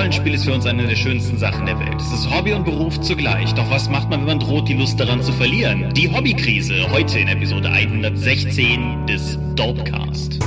Rollenspiel ist für uns eine der schönsten Sachen der Welt. Es ist Hobby und Beruf zugleich. Doch was macht man, wenn man droht, die Lust daran zu verlieren? Die Hobbykrise, heute in Episode 116 des Dorpcast.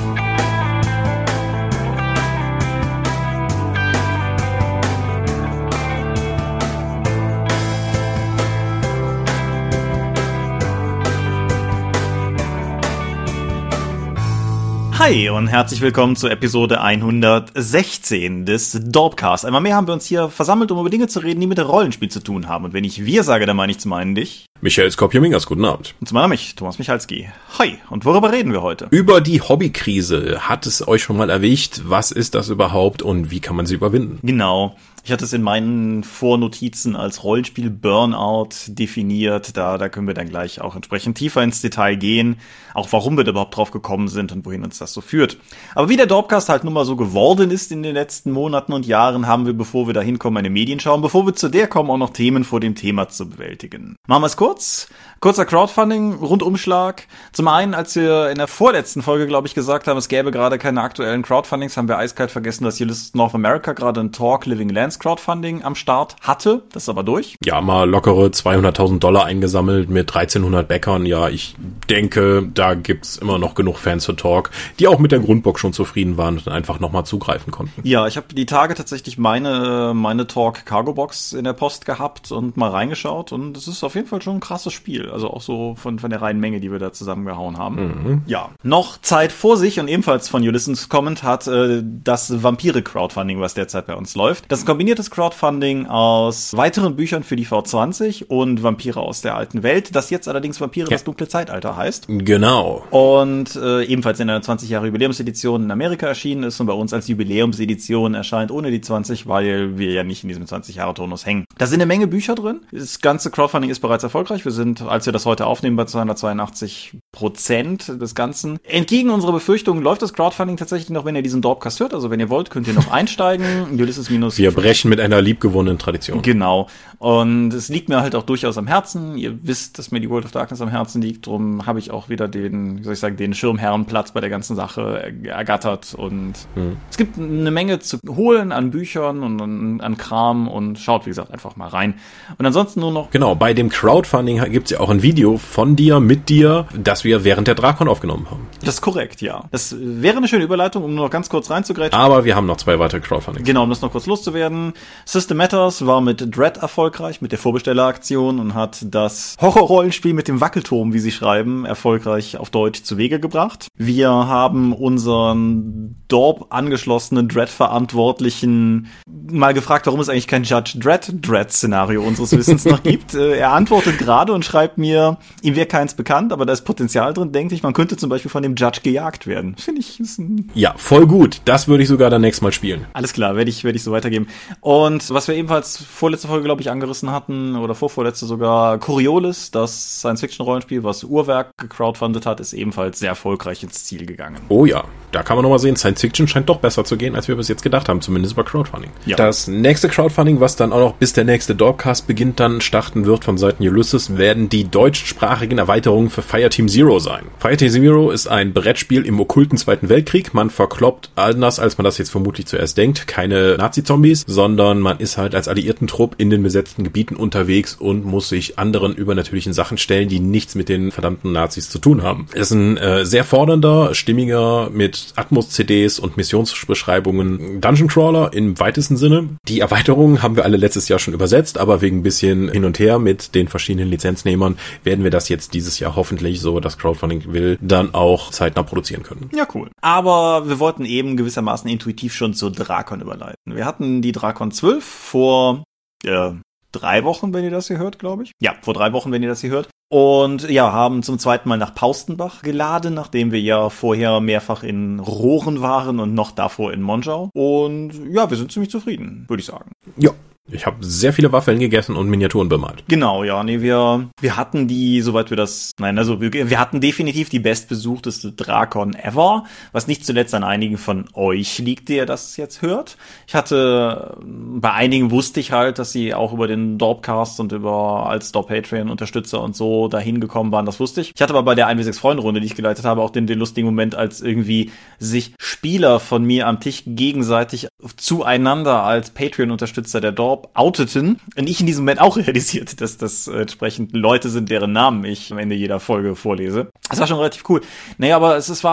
Hi und herzlich willkommen zu Episode 116 des Dorpcast. Einmal mehr haben wir uns hier versammelt, um über Dinge zu reden, die mit Rollenspiel zu tun haben. Und wenn ich wir sage, dann meine ich zum einen dich. Michael Skopje-Mingers, guten Abend. Und zum anderen mich, Thomas Michalski. Hi, und worüber reden wir heute? Über die Hobbykrise. Hat es euch schon mal erwischt? Was ist das überhaupt und wie kann man sie überwinden? Genau. Ich hatte es in meinen Vornotizen als Rollenspiel Burnout definiert. Da, da können wir dann gleich auch entsprechend tiefer ins Detail gehen. Auch warum wir da überhaupt drauf gekommen sind und wohin uns das so führt. Aber wie der Dorpcast halt nun mal so geworden ist in den letzten Monaten und Jahren, haben wir, bevor wir da hinkommen, eine Medienschau. Und bevor wir zu der kommen, auch noch Themen vor dem Thema zu bewältigen. Machen wir es kurz. Kurzer Crowdfunding, Rundumschlag. Zum einen, als wir in der vorletzten Folge, glaube ich, gesagt haben, es gäbe gerade keine aktuellen Crowdfundings, haben wir eiskalt vergessen, dass Ulysses North America gerade ein Talk Living Lands Crowdfunding am Start hatte. Das ist aber durch. Ja, mal lockere 200.000 Dollar eingesammelt mit 1300 Bäckern. Ja, ich denke, da gibt's immer noch genug Fans für Talk, die auch mit der Grundbox schon zufrieden waren und einfach nochmal zugreifen konnten. Ja, ich habe die Tage tatsächlich meine, meine Talk Cargo Box in der Post gehabt und mal reingeschaut und es ist auf jeden Fall schon ein krasses Spiel. Also auch so von, von der reinen Menge, die wir da zusammengehauen haben. Mhm. Ja. Noch Zeit vor sich und ebenfalls von Ulysses Comment hat äh, das Vampire-Crowdfunding, was derzeit bei uns läuft. Das ist ein kombiniertes Crowdfunding aus weiteren Büchern für die V20 und Vampire aus der alten Welt, das jetzt allerdings Vampire ja. das dunkle Zeitalter heißt. Genau. Und äh, ebenfalls in einer 20 Jahre Jubiläumsedition in Amerika erschienen ist und bei uns als Jubiläumsedition erscheint ohne die 20, weil wir ja nicht in diesem 20 Jahre Turnus hängen. Da sind eine Menge Bücher drin. Das ganze Crowdfunding ist bereits erfolgreich. Wir sind, als als wir das heute aufnehmen, bei 282 Prozent des Ganzen. Entgegen unserer Befürchtungen läuft das Crowdfunding tatsächlich noch, wenn ihr diesen Dorpcast hört. Also wenn ihr wollt, könnt ihr noch einsteigen. Ulysses minus. Wir brechen mit einer liebgewonnenen Tradition. Genau. Und es liegt mir halt auch durchaus am Herzen. Ihr wisst, dass mir die World of Darkness am Herzen liegt. Drum habe ich auch wieder den, wie soll ich sagen, den Schirmherrenplatz bei der ganzen Sache ergattert. Und hm. es gibt eine Menge zu holen an Büchern und an, an Kram und schaut, wie gesagt, einfach mal rein. Und ansonsten nur noch. Genau, bei dem Crowdfunding gibt es ja auch ein Video von dir, mit dir, das wir während der Drakon aufgenommen haben. Das ist korrekt, ja. Das wäre eine schöne Überleitung, um nur noch ganz kurz reinzugreifen. Aber wir haben noch zwei weitere Crowdfundings. Genau, um das noch kurz loszuwerden. System Matters war mit Dread erfolgreich, mit der Vorbestelleraktion und hat das Horrorrollenspiel mit dem Wackelturm, wie sie schreiben, erfolgreich auf Deutsch zu Wege gebracht. Wir haben unseren Dorp angeschlossenen Dread-Verantwortlichen mal gefragt, warum es eigentlich kein Judge Dread-Dread-Szenario unseres Wissens noch gibt. Äh, er antwortet gerade und schreibt mir, ihm wäre keins bekannt, aber da ist Potenzial drin, denke ich. Man könnte zum Beispiel von dem Judge gejagt werden. Finde ich. Ist ein ja, voll gut. Das würde ich sogar dann nächstes Mal spielen. Alles klar, werde ich, werde ich so weitergeben. Und was wir ebenfalls vorletzte Folge, glaube ich, angerissen hatten, oder vorvorletzte sogar, Coriolis, das Science-Fiction-Rollenspiel, was Uhrwerk gecrowdfundet hat, ist ebenfalls sehr erfolgreich ins Ziel gegangen. Oh ja, da kann man nochmal sehen, Science-Fiction scheint doch besser zu gehen, als wir bis jetzt gedacht haben, zumindest bei Crowdfunding. Ja. Das nächste Crowdfunding, was dann auch noch bis der nächste Dorpcast beginnt, dann starten wird von Seiten Ulysses, werden die deutschsprachigen Erweiterungen für Fireteam Zero sein. Fireteam Zero ist ein Brettspiel im okkulten Zweiten Weltkrieg. Man verkloppt anders, als man das jetzt vermutlich zuerst denkt, keine Nazi-Zombies, sondern man ist halt als alliierten Trupp in den besetzten Gebieten unterwegs und muss sich anderen übernatürlichen Sachen stellen, die nichts mit den verdammten Nazis zu tun haben. Es ist ein äh, sehr fordernder, stimmiger, mit Atmos-CDs und Missionsbeschreibungen Dungeon Crawler im weitesten Sinne. Die Erweiterungen haben wir alle letztes Jahr schon übersetzt, aber wegen ein bisschen hin und her mit den verschiedenen Lizenznehmern werden wir das jetzt dieses Jahr hoffentlich, so das Crowdfunding will, dann auch zeitnah produzieren können. Ja, cool. Aber wir wollten eben gewissermaßen intuitiv schon zur Drakon überleiten. Wir hatten die Drakon 12 vor äh, drei Wochen, wenn ihr das hier hört, glaube ich. Ja, vor drei Wochen, wenn ihr das hier hört. Und ja, haben zum zweiten Mal nach Paustenbach geladen, nachdem wir ja vorher mehrfach in Rohren waren und noch davor in Monschau. Und ja, wir sind ziemlich zufrieden, würde ich sagen. Ja, Ich habe sehr viele Waffeln gegessen und Miniaturen bemalt. Genau, ja, nee, wir, wir hatten die, soweit wir das, nein, also wir, wir hatten definitiv die bestbesuchteste Drakon ever, was nicht zuletzt an einigen von euch liegt, der das jetzt hört. Ich hatte, bei einigen wusste ich halt, dass sie auch über den Dorpcast und über als Dorp Patreon Unterstützer und so dahin gekommen waren, das wusste ich. Ich hatte aber bei der 1 Freunde die ich geleitet habe, auch den, den lustigen Moment, als irgendwie sich Spieler von mir am Tisch gegenseitig zueinander als Patreon-Unterstützer der Dorp outeten und ich in diesem Moment auch realisiert, dass das äh, entsprechend Leute sind, deren Namen ich am Ende jeder Folge vorlese. Das war schon relativ cool. Naja, aber es, es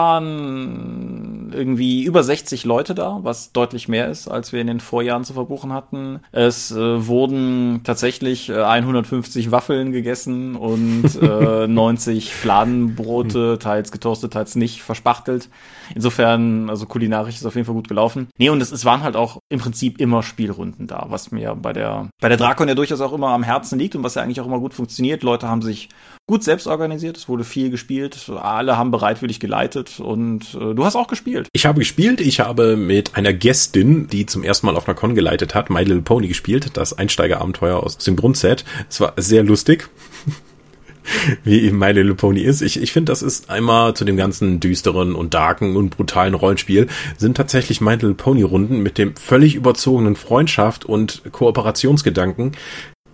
waren irgendwie über 60 Leute da, was deutlich mehr ist, als wir in den Vorjahren zu verbuchen hatten. Es äh, wurden tatsächlich äh, 150 Waffeln gegessen und äh, 90 Fladenbrote, teils getoastet, teils nicht, verspachtelt. Insofern, also kulinarisch ist auf jeden Fall gut gelaufen. Nee, und es, es waren halt auch im Prinzip immer Spielrunden da, was mir bei der, bei der Drakon ja durchaus auch immer am Herzen liegt und was ja eigentlich auch immer gut funktioniert. Leute haben sich gut selbst organisiert, es wurde viel gespielt, alle haben bereitwillig geleitet und äh, du hast auch gespielt. Ich habe gespielt, ich habe mit einer Gästin, die zum ersten Mal auf einer Con geleitet hat, My Little Pony gespielt, das Einsteigerabenteuer aus dem Grundset. Es war sehr lustig. wie eben My Little Pony ist. Ich, ich finde, das ist einmal zu dem ganzen düsteren und darken und brutalen Rollenspiel, sind tatsächlich My Little Pony Runden mit dem völlig überzogenen Freundschaft und Kooperationsgedanken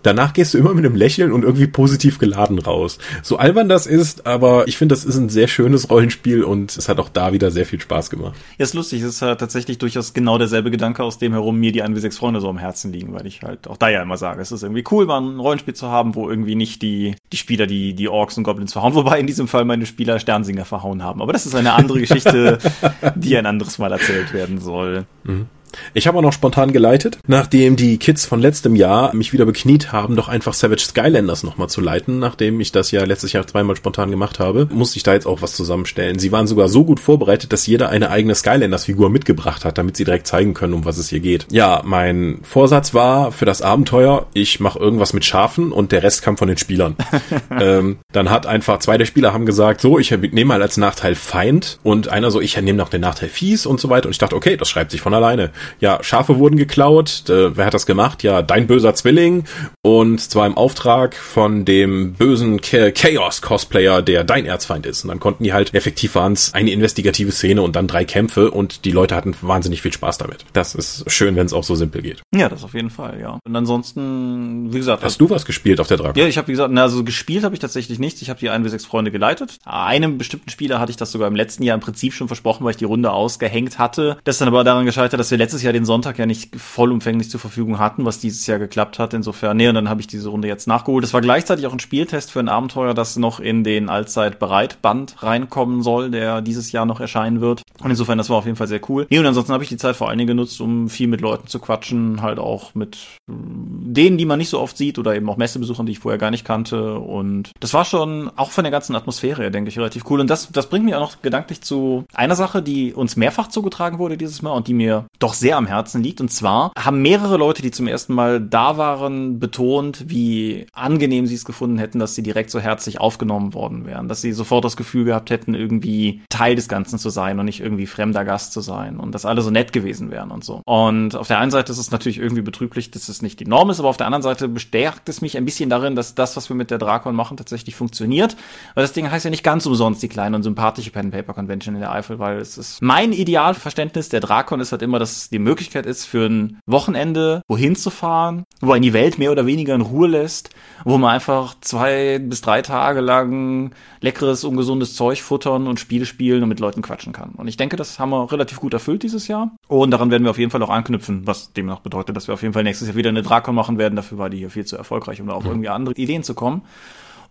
Danach gehst du immer mit einem Lächeln und irgendwie positiv geladen raus. So albern das ist, aber ich finde, das ist ein sehr schönes Rollenspiel und es hat auch da wieder sehr viel Spaß gemacht. Ja, ist lustig. Es ist halt tatsächlich durchaus genau derselbe Gedanke, aus dem herum mir die 1 6 Freunde so am Herzen liegen, weil ich halt auch da ja immer sage, es ist irgendwie cool, mal ein Rollenspiel zu haben, wo irgendwie nicht die, die Spieler die, die Orks und Goblins verhauen, wobei in diesem Fall meine Spieler Sternsinger verhauen haben. Aber das ist eine andere Geschichte, die ein anderes Mal erzählt werden soll. Mhm. Ich habe auch noch spontan geleitet, nachdem die Kids von letztem Jahr mich wieder bekniet haben, doch einfach Savage Skylanders nochmal zu leiten, nachdem ich das ja letztes Jahr zweimal spontan gemacht habe, musste ich da jetzt auch was zusammenstellen. Sie waren sogar so gut vorbereitet, dass jeder eine eigene Skylanders-Figur mitgebracht hat, damit sie direkt zeigen können, um was es hier geht. Ja, mein Vorsatz war für das Abenteuer, ich mache irgendwas mit Schafen und der Rest kam von den Spielern. ähm, dann hat einfach zwei der Spieler haben gesagt, so, ich nehme mal als Nachteil Feind und einer so, ich nehme noch den Nachteil Fies und so weiter und ich dachte, okay, das schreibt sich von alleine ja, Schafe wurden geklaut. Äh, wer hat das gemacht? Ja, dein böser Zwilling. Und zwar im Auftrag von dem bösen Chaos-Cosplayer, der dein Erzfeind ist. Und dann konnten die halt, effektiv waren es eine investigative Szene und dann drei Kämpfe und die Leute hatten wahnsinnig viel Spaß damit. Das ist schön, wenn es auch so simpel geht. Ja, das auf jeden Fall, ja. Und ansonsten, wie gesagt. Hast du was gespielt auf der Dragon? Ja, ich habe wie gesagt, na, also gespielt habe ich tatsächlich nichts. Ich habe die 1 bis 6 Freunde geleitet. Einem bestimmten Spieler hatte ich das sogar im letzten Jahr im Prinzip schon versprochen, weil ich die Runde ausgehängt hatte. Das ist dann aber daran gescheitert, dass wir letztes Jahr den Sonntag ja nicht vollumfänglich zur Verfügung hatten, was dieses Jahr geklappt hat. Insofern, nee, und dann habe ich diese Runde jetzt nachgeholt. Das war gleichzeitig auch ein Spieltest für ein Abenteuer, das noch in den Allzeit bereit Band reinkommen soll, der dieses Jahr noch erscheinen wird. Und insofern, das war auf jeden Fall sehr cool. Nee, und ansonsten habe ich die Zeit vor allen Dingen genutzt, um viel mit Leuten zu quatschen, halt auch mit denen, die man nicht so oft sieht oder eben auch Messebesuchern, die ich vorher gar nicht kannte. Und das war schon auch von der ganzen Atmosphäre denke ich, relativ cool. Und das, das bringt mich auch noch gedanklich zu einer Sache, die uns mehrfach zugetragen wurde dieses Mal und die mir doch sehr am Herzen liegt. Und zwar haben mehrere Leute, die zum ersten Mal da waren, betont, wie angenehm sie es gefunden hätten, dass sie direkt so herzlich aufgenommen worden wären. Dass sie sofort das Gefühl gehabt hätten, irgendwie Teil des Ganzen zu sein und nicht irgendwie fremder Gast zu sein. Und dass alle so nett gewesen wären und so. Und auf der einen Seite ist es natürlich irgendwie betrüblich, dass es nicht die Norm ist, aber auf der anderen Seite bestärkt es mich ein bisschen darin, dass das, was wir mit der Drakon machen, tatsächlich funktioniert. Weil das Ding heißt ja nicht ganz umsonst die kleine und sympathische Pen Paper Convention in der Eifel, weil es ist mein Idealverständnis der Drakon ist halt immer, dass es die Möglichkeit ist, für ein Wochenende wohin zu fahren, wo einen die Welt mehr oder weniger in Ruhe lässt, wo man einfach zwei bis drei Tage lang leckeres, ungesundes Zeug futtern und Spiele spielen und mit Leuten quatschen kann. Und ich denke, das haben wir relativ gut erfüllt dieses Jahr. Und daran werden wir auf jeden Fall auch anknüpfen, was demnach bedeutet, dass wir auf jeden Fall nächstes Jahr wieder eine Drakon machen werden. Dafür war die hier viel zu erfolgreich, um da auch mhm. irgendwie andere Ideen zu kommen.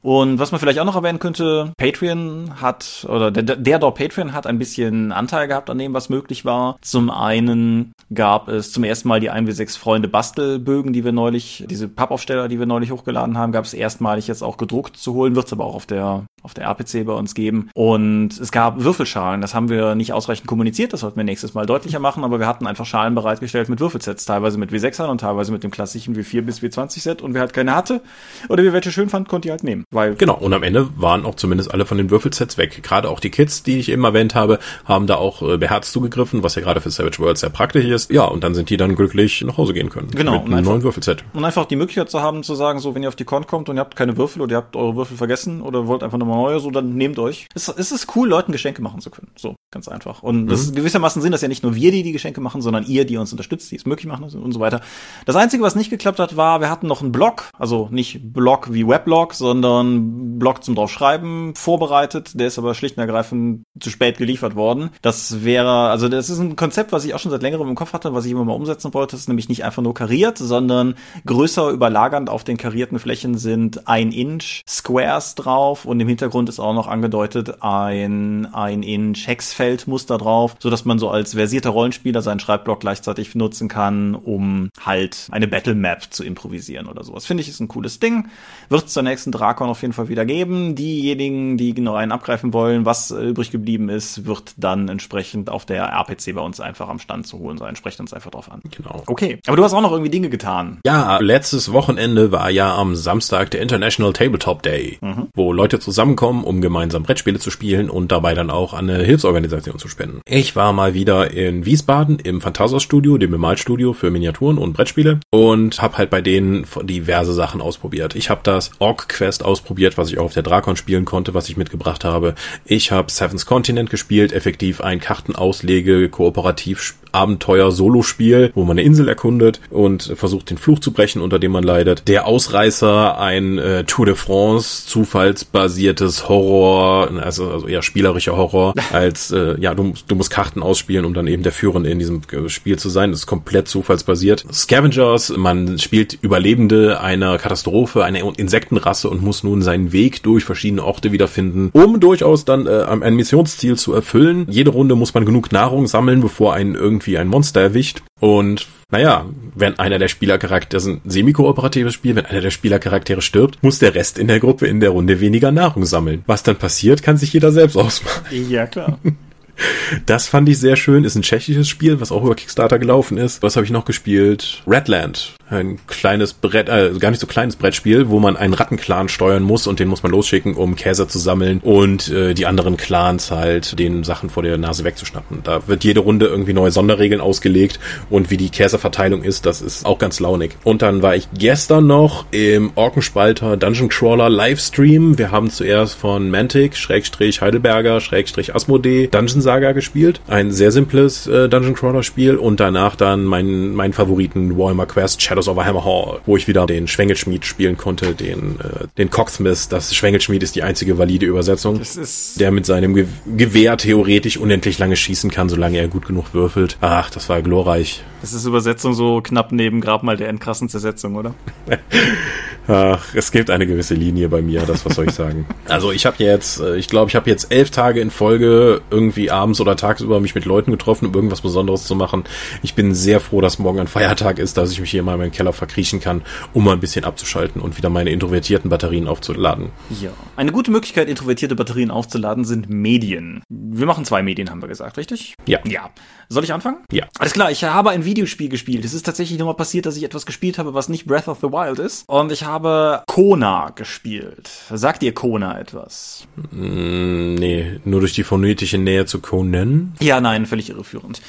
Und was man vielleicht auch noch erwähnen könnte, Patreon hat, oder der, der dort Patreon hat ein bisschen Anteil gehabt an dem, was möglich war. Zum einen gab es zum ersten Mal die 1W6 Freunde Bastelbögen, die wir neulich, diese Pappaufsteller, die wir neulich hochgeladen haben, gab es erstmalig jetzt auch gedruckt zu holen, wird es aber auch auf der auf der RPC bei uns geben. Und es gab Würfelschalen, das haben wir nicht ausreichend kommuniziert, das sollten wir nächstes Mal deutlicher machen, aber wir hatten einfach Schalen bereitgestellt mit Würfelsets, teilweise mit W6ern und teilweise mit dem klassischen W4 bis W20 Set und wer halt keine hatte oder wer welche schön fand, konnte die halt nehmen. Weil genau, und am Ende waren auch zumindest alle von den Würfelsets weg. Gerade auch die Kids, die ich eben erwähnt habe, haben da auch äh, beherzt zugegriffen, was ja gerade für Savage Worlds sehr praktisch ist. Ja, und dann sind die dann glücklich nach Hause gehen können. Genau. Mit einem einfach, neuen Würfelset. Und einfach die Möglichkeit zu haben, zu sagen, so, wenn ihr auf die Con kommt und ihr habt keine Würfel oder ihr habt eure Würfel vergessen oder wollt einfach nochmal neue, so, dann nehmt euch. Es, es ist cool, Leuten Geschenke machen zu können. So, ganz einfach. Und mhm. das ist gewissermaßen sind das ja nicht nur wir, die die Geschenke machen, sondern ihr, die uns unterstützt, die es möglich machen und so weiter. Das Einzige, was nicht geklappt hat, war, wir hatten noch einen Blog, also nicht Blog wie Weblog, sondern Blog zum draufschreiben vorbereitet. Der ist aber schlicht und ergreifend zu spät geliefert worden. Das wäre, also das ist ein Konzept, was ich auch schon seit längerem im Kopf hatte, was ich immer mal umsetzen wollte. Das ist nämlich nicht einfach nur kariert, sondern größer überlagernd auf den karierten Flächen sind ein Inch Squares drauf und im Hintergrund ist auch noch angedeutet ein ein Inch Hexfeldmuster drauf, so dass man so als versierter Rollenspieler seinen Schreibblock gleichzeitig nutzen kann, um halt eine Battle Map zu improvisieren oder sowas. Finde ich ist ein cooles Ding. Wird es zur nächsten Drakon auf jeden Fall wieder geben. Diejenigen, die genau einen abgreifen wollen, was übrig geblieben ist, wird dann entsprechend auf der RPC bei uns einfach am Stand zu holen sein. Sprecht uns einfach drauf an. Genau. Okay. Aber du hast auch noch irgendwie Dinge getan. Ja, letztes Wochenende war ja am Samstag der International Tabletop Day, mhm. wo Leute zusammenkommen, um gemeinsam Brettspiele zu spielen und dabei dann auch an eine Hilfsorganisation zu spenden. Ich war mal wieder in Wiesbaden im Phantasos Studio, dem Bemalstudio für Miniaturen und Brettspiele und habe halt bei denen diverse Sachen ausprobiert. Ich habe das Orc Quest ausprobiert, was ich auch auf der Drakon spielen konnte, was ich mitgebracht habe. Ich habe Seven's Continent gespielt, effektiv ein Kartenauslege kooperativ Abenteuer-Solospiel, wo man eine Insel erkundet und versucht, den Fluch zu brechen, unter dem man leidet. Der Ausreißer, ein äh, Tour de France, zufallsbasiertes Horror, also, also eher spielerischer Horror, als äh, ja, du, du musst Karten ausspielen, um dann eben der Führende in diesem äh, Spiel zu sein. Das ist komplett zufallsbasiert. Scavengers, man spielt Überlebende einer Katastrophe, einer Insektenrasse und muss nun seinen Weg durch verschiedene Orte wiederfinden, um durchaus dann äh, ein Missionsziel zu erfüllen. Jede Runde muss man genug Nahrung sammeln, bevor einen irgendwie ein Monster erwischt. Und naja, wenn einer der Spielercharaktere, das ist ein semi-kooperatives Spiel, wenn einer der Spielercharaktere stirbt, muss der Rest in der Gruppe in der Runde weniger Nahrung sammeln. Was dann passiert, kann sich jeder selbst ausmachen. Ja, klar. Das fand ich sehr schön. Ist ein tschechisches Spiel, was auch über Kickstarter gelaufen ist. Was habe ich noch gespielt? Redland. Ein kleines Brett, äh, gar nicht so kleines Brettspiel, wo man einen Rattenclan steuern muss und den muss man losschicken, um Käse zu sammeln und äh, die anderen Clans halt den Sachen vor der Nase wegzuschnappen. Da wird jede Runde irgendwie neue Sonderregeln ausgelegt und wie die Käseverteilung ist, das ist auch ganz launig. Und dann war ich gestern noch im Orkenspalter Dungeon Crawler Livestream. Wir haben zuerst von Mantic, Schrägstrich Heidelberger, Schrägstrich Asmodee Dungeon Saga gespielt. Ein sehr simples äh, Dungeon Crawler Spiel und danach dann mein, mein Favoriten Warhammer Quest Shadows of Hammer Hall, wo ich wieder den Schwengelschmied spielen konnte, den, äh, den Cocksmith. Das Schwengelschmied ist die einzige valide Übersetzung. Der mit seinem Ge Gewehr theoretisch unendlich lange schießen kann, solange er gut genug würfelt. Ach, das war glorreich. Das ist Übersetzung so knapp neben Grabmal der endkrassen Zersetzung, oder? Ach, es gibt eine gewisse Linie bei mir, das was soll ich sagen. Also ich habe jetzt, äh, ich glaube, ich habe jetzt elf Tage in Folge irgendwie abends oder tagsüber mich mit Leuten getroffen, um irgendwas Besonderes zu machen. Ich bin sehr froh, dass morgen ein Feiertag ist, dass ich mich hier mal in meinen Keller verkriechen kann, um mal ein bisschen abzuschalten und wieder meine introvertierten Batterien aufzuladen. Ja. Eine gute Möglichkeit, introvertierte Batterien aufzuladen, sind Medien. Wir machen zwei Medien, haben wir gesagt, richtig? Ja. Ja. Soll ich anfangen? Ja. Alles klar, ich habe ein Videospiel gespielt. Es ist tatsächlich nochmal passiert, dass ich etwas gespielt habe, was nicht Breath of the Wild ist. Und ich habe Kona gespielt. Sagt ihr Kona etwas? Mm, nee, nur durch die phonetische Nähe zu Conan? Ja, nein, völlig irreführend.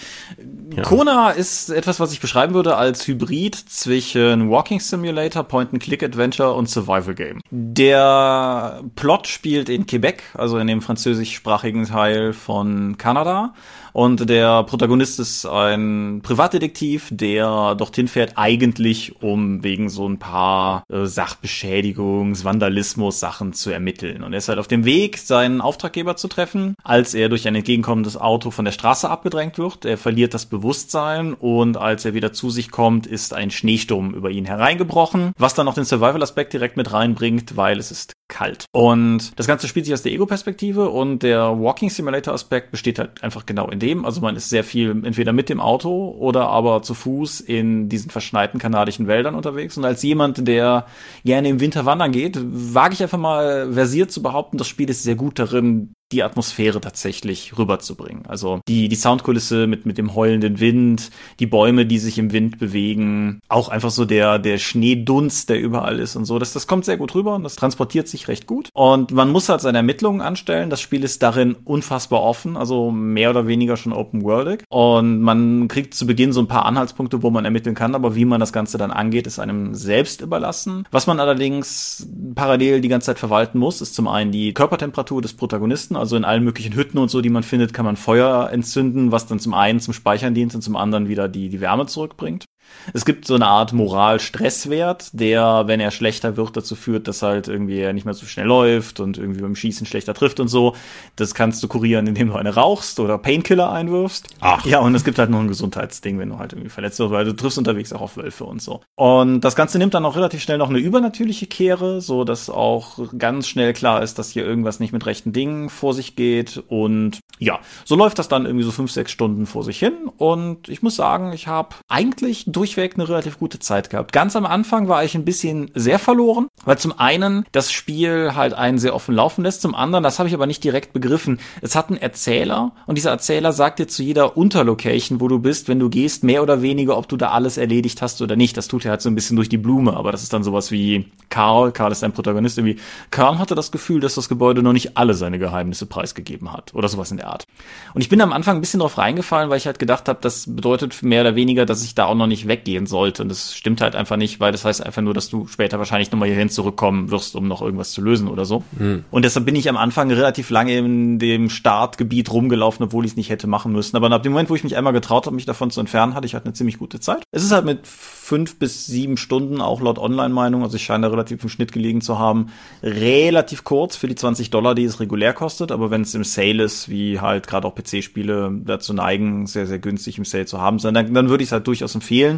Ja. Kona ist etwas, was ich beschreiben würde als Hybrid zwischen Walking Simulator, Point-and-Click-Adventure und Survival Game. Der Plot spielt in Quebec, also in dem französischsprachigen Teil von Kanada. Und der Protagonist ist ein Privatdetektiv, der dorthin fährt, eigentlich um wegen so ein paar äh, Sachbeschädigungs-, Vandalismus-Sachen zu ermitteln. Und er ist halt auf dem Weg, seinen Auftraggeber zu treffen, als er durch ein entgegenkommendes Auto von der Straße abgedrängt wird. Er verliert das Bewusstsein und als er wieder zu sich kommt, ist ein Schneesturm über ihn hereingebrochen, was dann noch den Survival-Aspekt direkt mit reinbringt, weil es ist kalt. Und das Ganze spielt sich aus der Ego-Perspektive und der Walking Simulator-Aspekt besteht halt einfach genau in dem. Also man ist sehr viel entweder mit dem Auto oder aber zu Fuß in diesen verschneiten kanadischen Wäldern unterwegs. Und als jemand, der gerne im Winter wandern geht, wage ich einfach mal versiert zu behaupten, das Spiel ist sehr gut darin, die Atmosphäre tatsächlich rüberzubringen. Also die, die Soundkulisse mit, mit dem heulenden Wind, die Bäume, die sich im Wind bewegen, auch einfach so der, der Schneedunst, der überall ist und so. Das, das kommt sehr gut rüber und das transportiert sich recht gut. Und man muss halt seine Ermittlungen anstellen. Das Spiel ist darin unfassbar offen, also mehr oder weniger schon open worldig. Und man kriegt zu Beginn so ein paar Anhaltspunkte, wo man ermitteln kann, aber wie man das Ganze dann angeht, ist einem selbst überlassen. Was man allerdings parallel die ganze Zeit verwalten muss, ist zum einen die Körpertemperatur des Protagonisten, also in allen möglichen Hütten und so, die man findet, kann man Feuer entzünden, was dann zum einen zum Speichern dient und zum anderen wieder die, die Wärme zurückbringt. Es gibt so eine Art Moral-Stresswert, der, wenn er schlechter wird, dazu führt, dass halt irgendwie er nicht mehr so schnell läuft und irgendwie beim Schießen schlechter trifft und so. Das kannst du kurieren, indem du eine rauchst oder Painkiller einwirfst. Ach. Ja, und es gibt halt noch ein Gesundheitsding, wenn du halt irgendwie verletzt wirst, weil du triffst unterwegs auch auf Wölfe und so. Und das Ganze nimmt dann auch relativ schnell noch eine übernatürliche Kehre, so dass auch ganz schnell klar ist, dass hier irgendwas nicht mit rechten Dingen vor sich geht. Und ja, so läuft das dann irgendwie so fünf, sechs Stunden vor sich hin. Und ich muss sagen, ich habe eigentlich durchweg eine relativ gute Zeit gehabt. Ganz am Anfang war ich ein bisschen sehr verloren, weil zum einen das Spiel halt einen sehr offen laufen lässt, zum anderen, das habe ich aber nicht direkt begriffen, es hat einen Erzähler und dieser Erzähler sagt dir zu jeder Unterlocation, wo du bist, wenn du gehst, mehr oder weniger, ob du da alles erledigt hast oder nicht. Das tut er halt so ein bisschen durch die Blume, aber das ist dann sowas wie Karl, Karl ist ein Protagonist, irgendwie, Karl hatte das Gefühl, dass das Gebäude noch nicht alle seine Geheimnisse preisgegeben hat oder sowas in der Art. Und ich bin am Anfang ein bisschen drauf reingefallen, weil ich halt gedacht habe, das bedeutet mehr oder weniger, dass ich da auch noch nicht weggehen sollte. Und das stimmt halt einfach nicht, weil das heißt einfach nur, dass du später wahrscheinlich nochmal hierhin zurückkommen wirst, um noch irgendwas zu lösen oder so. Mhm. Und deshalb bin ich am Anfang relativ lange in dem Startgebiet rumgelaufen, obwohl ich es nicht hätte machen müssen. Aber ab dem Moment, wo ich mich einmal getraut habe, mich davon zu entfernen, hatte ich halt eine ziemlich gute Zeit. Es ist halt mit fünf bis sieben Stunden, auch laut Online-Meinung, also ich scheine da relativ im Schnitt gelegen zu haben, relativ kurz für die 20 Dollar, die es regulär kostet, aber wenn es im Sale ist, wie halt gerade auch PC-Spiele dazu neigen, sehr, sehr günstig im Sale zu haben, dann, dann würde ich es halt durchaus empfehlen.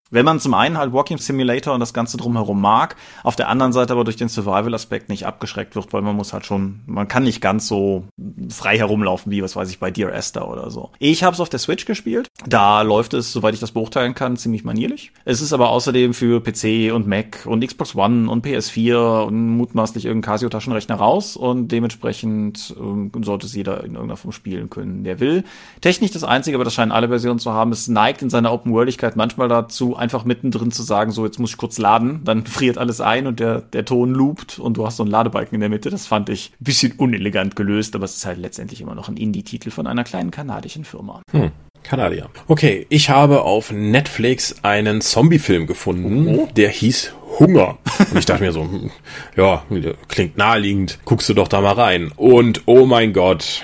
Wenn man zum einen halt Walking Simulator und das Ganze drumherum mag, auf der anderen Seite aber durch den Survival-Aspekt nicht abgeschreckt wird, weil man muss halt schon, man kann nicht ganz so frei herumlaufen wie, was weiß ich, bei Dear Esther oder so. Ich habe es auf der Switch gespielt. Da läuft es, soweit ich das beurteilen kann, ziemlich manierlich. Es ist aber außerdem für PC und Mac und Xbox One und PS4 und mutmaßlich irgendein Casio-Taschenrechner raus und dementsprechend äh, sollte es jeder in irgendeiner Form spielen können, der will. Technisch das Einzige, aber das scheinen alle Versionen zu haben, es neigt in seiner Open-Worldigkeit manchmal dazu, einfach mittendrin zu sagen, so jetzt muss ich kurz laden, dann friert alles ein und der, der Ton loopt und du hast so einen Ladebalken in der Mitte. Das fand ich ein bisschen unelegant gelöst, aber es ist halt letztendlich immer noch ein Indie-Titel von einer kleinen kanadischen Firma. Hm. Kanadier. Okay, ich habe auf Netflix einen Zombie-Film gefunden, oh. der hieß Hunger. Und ich dachte mir so, hm, ja, klingt naheliegend, guckst du doch da mal rein. Und oh mein Gott,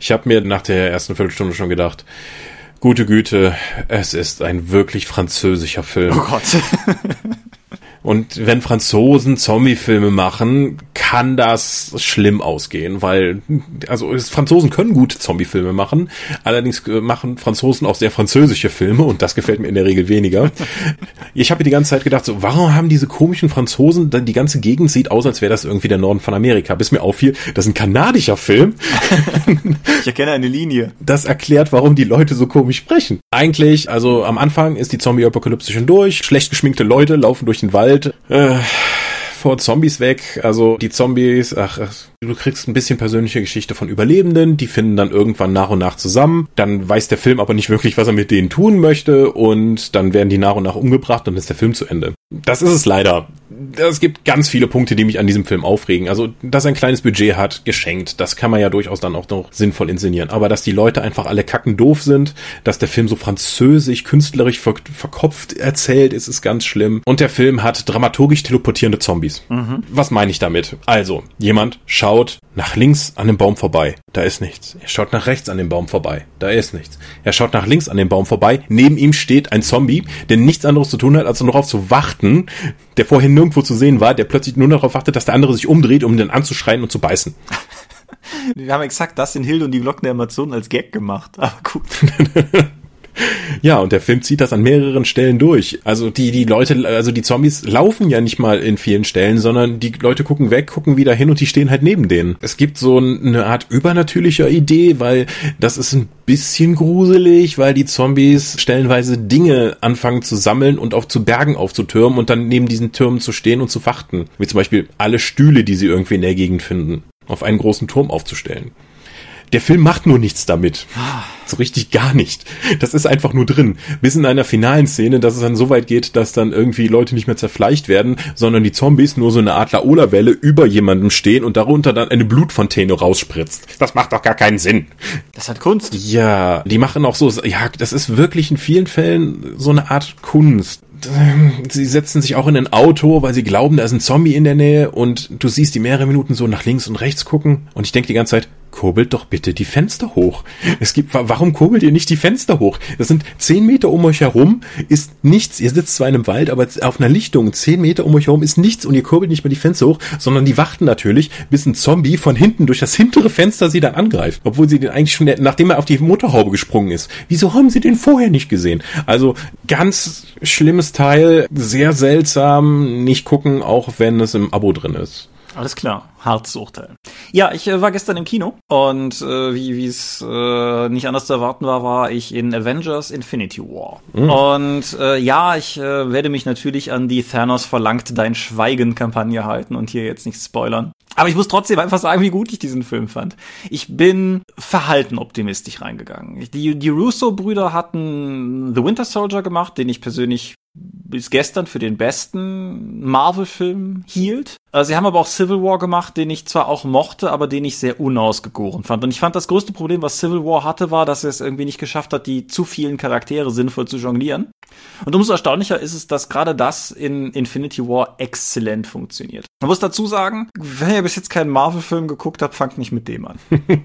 ich habe mir nach der ersten Viertelstunde schon gedacht, Gute Güte, es ist ein wirklich französischer Film. Oh Gott. Und wenn Franzosen Zombie-Filme machen, kann das schlimm ausgehen, weil, also Franzosen können gut Zombie-Filme machen, allerdings äh, machen Franzosen auch sehr französische Filme und das gefällt mir in der Regel weniger. Ich habe die ganze Zeit gedacht, so, warum haben diese komischen Franzosen, dann die ganze Gegend sieht aus, als wäre das irgendwie der Norden von Amerika, bis mir auffiel, das ist ein kanadischer Film. ich erkenne eine Linie. Das erklärt, warum die Leute so komisch sprechen. Eigentlich, also am Anfang ist die Zombie-Apokalypse schon durch, schlecht geschminkte Leute laufen durch den Wald, halt äh, vor Zombies weg. Also die Zombies, ach, du kriegst ein bisschen persönliche Geschichte von Überlebenden, die finden dann irgendwann nach und nach zusammen. Dann weiß der Film aber nicht wirklich, was er mit denen tun möchte und dann werden die nach und nach umgebracht und ist der Film zu Ende. Das ist es leider. Es gibt ganz viele Punkte, die mich an diesem Film aufregen. Also, dass er ein kleines Budget hat, geschenkt, das kann man ja durchaus dann auch noch sinnvoll inszenieren. Aber dass die Leute einfach alle kacken doof sind, dass der Film so französisch, künstlerisch verkopft erzählt ist, ist ganz schlimm. Und der Film hat dramaturgisch teleportierende Zombies. Mhm. Was meine ich damit? Also, jemand schaut nach links an dem Baum vorbei. Da ist nichts. Er schaut nach rechts an dem Baum vorbei. Da ist nichts. Er schaut nach links an dem Baum vorbei. Neben ihm steht ein Zombie, der nichts anderes zu tun hat, als nur darauf zu warten, der vorhin nirgendwo zu sehen war, der plötzlich nur darauf wartet, dass der andere sich umdreht, um den anzuschreien und zu beißen. Wir haben exakt das in Hilde und die Glocken der Amazonen als Gag gemacht. Aber gut. Ja, und der Film zieht das an mehreren Stellen durch. Also die, die Leute, also die Zombies laufen ja nicht mal in vielen Stellen, sondern die Leute gucken weg, gucken wieder hin und die stehen halt neben denen. Es gibt so eine Art übernatürlicher Idee, weil das ist ein bisschen gruselig, weil die Zombies stellenweise Dinge anfangen zu sammeln und auch zu Bergen aufzutürmen und dann neben diesen Türmen zu stehen und zu fachten. Wie zum Beispiel alle Stühle, die sie irgendwie in der Gegend finden, auf einen großen Turm aufzustellen. Der Film macht nur nichts damit. So richtig gar nicht. Das ist einfach nur drin. Bis in einer finalen Szene, dass es dann so weit geht, dass dann irgendwie Leute nicht mehr zerfleischt werden, sondern die Zombies nur so eine Art Laola-Welle über jemandem stehen und darunter dann eine Blutfontäne rausspritzt. Das macht doch gar keinen Sinn. Das hat Kunst. Ja, die machen auch so, ja, das ist wirklich in vielen Fällen so eine Art Kunst sie setzen sich auch in ein Auto, weil sie glauben, da ist ein Zombie in der Nähe und du siehst die mehrere Minuten so nach links und rechts gucken und ich denke die ganze Zeit, kurbelt doch bitte die Fenster hoch. Es gibt, warum kurbelt ihr nicht die Fenster hoch? Das sind zehn Meter um euch herum, ist nichts. Ihr sitzt zwar in einem Wald, aber auf einer Lichtung, zehn Meter um euch herum ist nichts und ihr kurbelt nicht mal die Fenster hoch, sondern die warten natürlich, bis ein Zombie von hinten durch das hintere Fenster sie dann angreift. Obwohl sie den eigentlich schon, nachdem er auf die Motorhaube gesprungen ist. Wieso haben sie den vorher nicht gesehen? Also, ganz schlimmes Teil, sehr seltsam, nicht gucken, auch wenn es im Abo drin ist. Alles klar, hartes Urteil. Ja, ich äh, war gestern im Kino und äh, wie es äh, nicht anders zu erwarten war, war ich in Avengers Infinity War. Mhm. Und äh, ja, ich äh, werde mich natürlich an die Thanos verlangt dein Schweigen-Kampagne halten und hier jetzt nicht spoilern. Aber ich muss trotzdem einfach sagen, wie gut ich diesen Film fand. Ich bin verhalten optimistisch reingegangen. Die, die Russo-Brüder hatten The Winter Soldier gemacht, den ich persönlich bis gestern für den besten Marvel-Film hielt. Äh, sie haben aber auch Civil War gemacht, den ich zwar auch mochte, aber den ich sehr unausgegoren fand. Und ich fand, das größte Problem, was Civil War hatte, war, dass er es irgendwie nicht geschafft hat, die zu vielen Charaktere sinnvoll zu jonglieren. Und umso erstaunlicher ist es, dass gerade das in Infinity War exzellent funktioniert. Man muss dazu sagen, wenn ihr bis jetzt keinen Marvel-Film geguckt habt, fangt nicht mit dem an.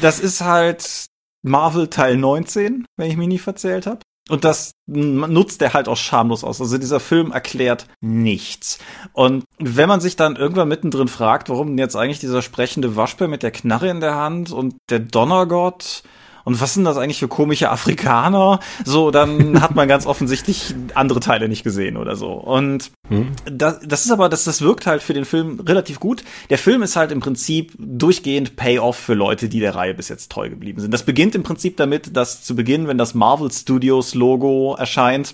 das ist halt Marvel Teil 19, wenn ich mich nie verzählt habe. Und das nutzt er halt auch schamlos aus. Also dieser Film erklärt nichts. Und wenn man sich dann irgendwann mittendrin fragt, warum jetzt eigentlich dieser sprechende Waschbär mit der Knarre in der Hand und der Donnergott und was sind das eigentlich für komische Afrikaner? So, dann hat man ganz offensichtlich andere Teile nicht gesehen oder so. Und hm. das, das ist aber, das, das wirkt halt für den Film relativ gut. Der Film ist halt im Prinzip durchgehend Payoff für Leute, die der Reihe bis jetzt treu geblieben sind. Das beginnt im Prinzip damit, dass zu Beginn, wenn das Marvel Studios Logo erscheint,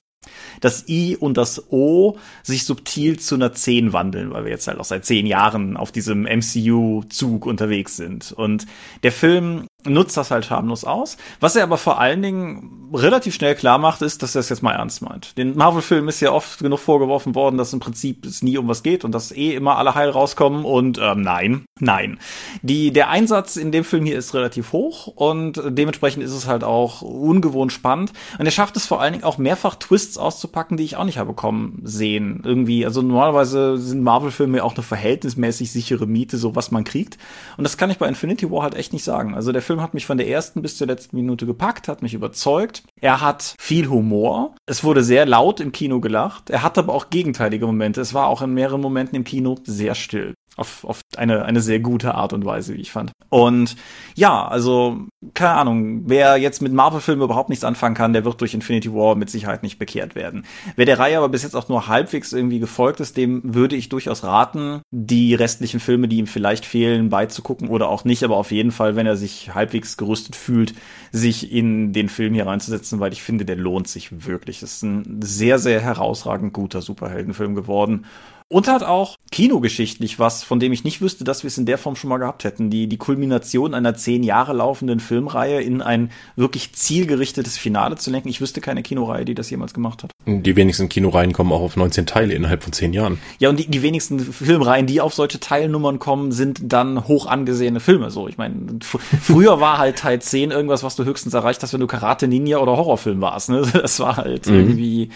das I und das O sich subtil zu einer 10 wandeln, weil wir jetzt halt auch seit zehn Jahren auf diesem MCU-Zug unterwegs sind. Und der Film nutzt das halt harmlos aus. Was er aber vor allen Dingen relativ schnell klar macht, ist, dass er es jetzt mal ernst meint. Den Marvel-Filmen ist ja oft genug vorgeworfen worden, dass im Prinzip es nie um was geht und dass eh immer alle heil rauskommen und ähm, nein, nein. Die, der Einsatz in dem Film hier ist relativ hoch und dementsprechend ist es halt auch ungewohnt spannend. Und er schafft es vor allen Dingen auch mehrfach Twists auszupacken, die ich auch nicht habe kommen sehen. Irgendwie, also normalerweise sind Marvel-Filme auch eine verhältnismäßig sichere Miete, so was man kriegt. Und das kann ich bei Infinity War halt echt nicht sagen. Also der Film hat mich von der ersten bis zur letzten Minute gepackt, hat mich überzeugt. Er hat viel Humor. Es wurde sehr laut im Kino gelacht. Er hat aber auch gegenteilige Momente. Es war auch in mehreren Momenten im Kino sehr still auf, auf eine, eine sehr gute Art und Weise, wie ich fand. Und ja, also, keine Ahnung, wer jetzt mit Marvel-Filmen überhaupt nichts anfangen kann, der wird durch Infinity War mit Sicherheit nicht bekehrt werden. Wer der Reihe aber bis jetzt auch nur halbwegs irgendwie gefolgt ist, dem würde ich durchaus raten, die restlichen Filme, die ihm vielleicht fehlen, beizugucken oder auch nicht, aber auf jeden Fall, wenn er sich halbwegs gerüstet fühlt, sich in den Film hier reinzusetzen, weil ich finde, der lohnt sich wirklich. Es ist ein sehr, sehr herausragend guter Superheldenfilm geworden. Und hat auch kinogeschichtlich was, von dem ich nicht wüsste, dass wir es in der Form schon mal gehabt hätten. Die, die Kulmination einer zehn Jahre laufenden Filmreihe in ein wirklich zielgerichtetes Finale zu lenken. Ich wüsste keine Kinoreihe, die das jemals gemacht hat. Die wenigsten Kinoreihen kommen auch auf 19 Teile innerhalb von zehn Jahren. Ja, und die, die wenigsten Filmreihen, die auf solche Teilnummern kommen, sind dann hoch angesehene Filme. So, ich meine, früher war halt Teil 10 irgendwas, was du höchstens erreicht hast, wenn du Karate Ninja oder Horrorfilm warst. Ne? Das war halt mhm. irgendwie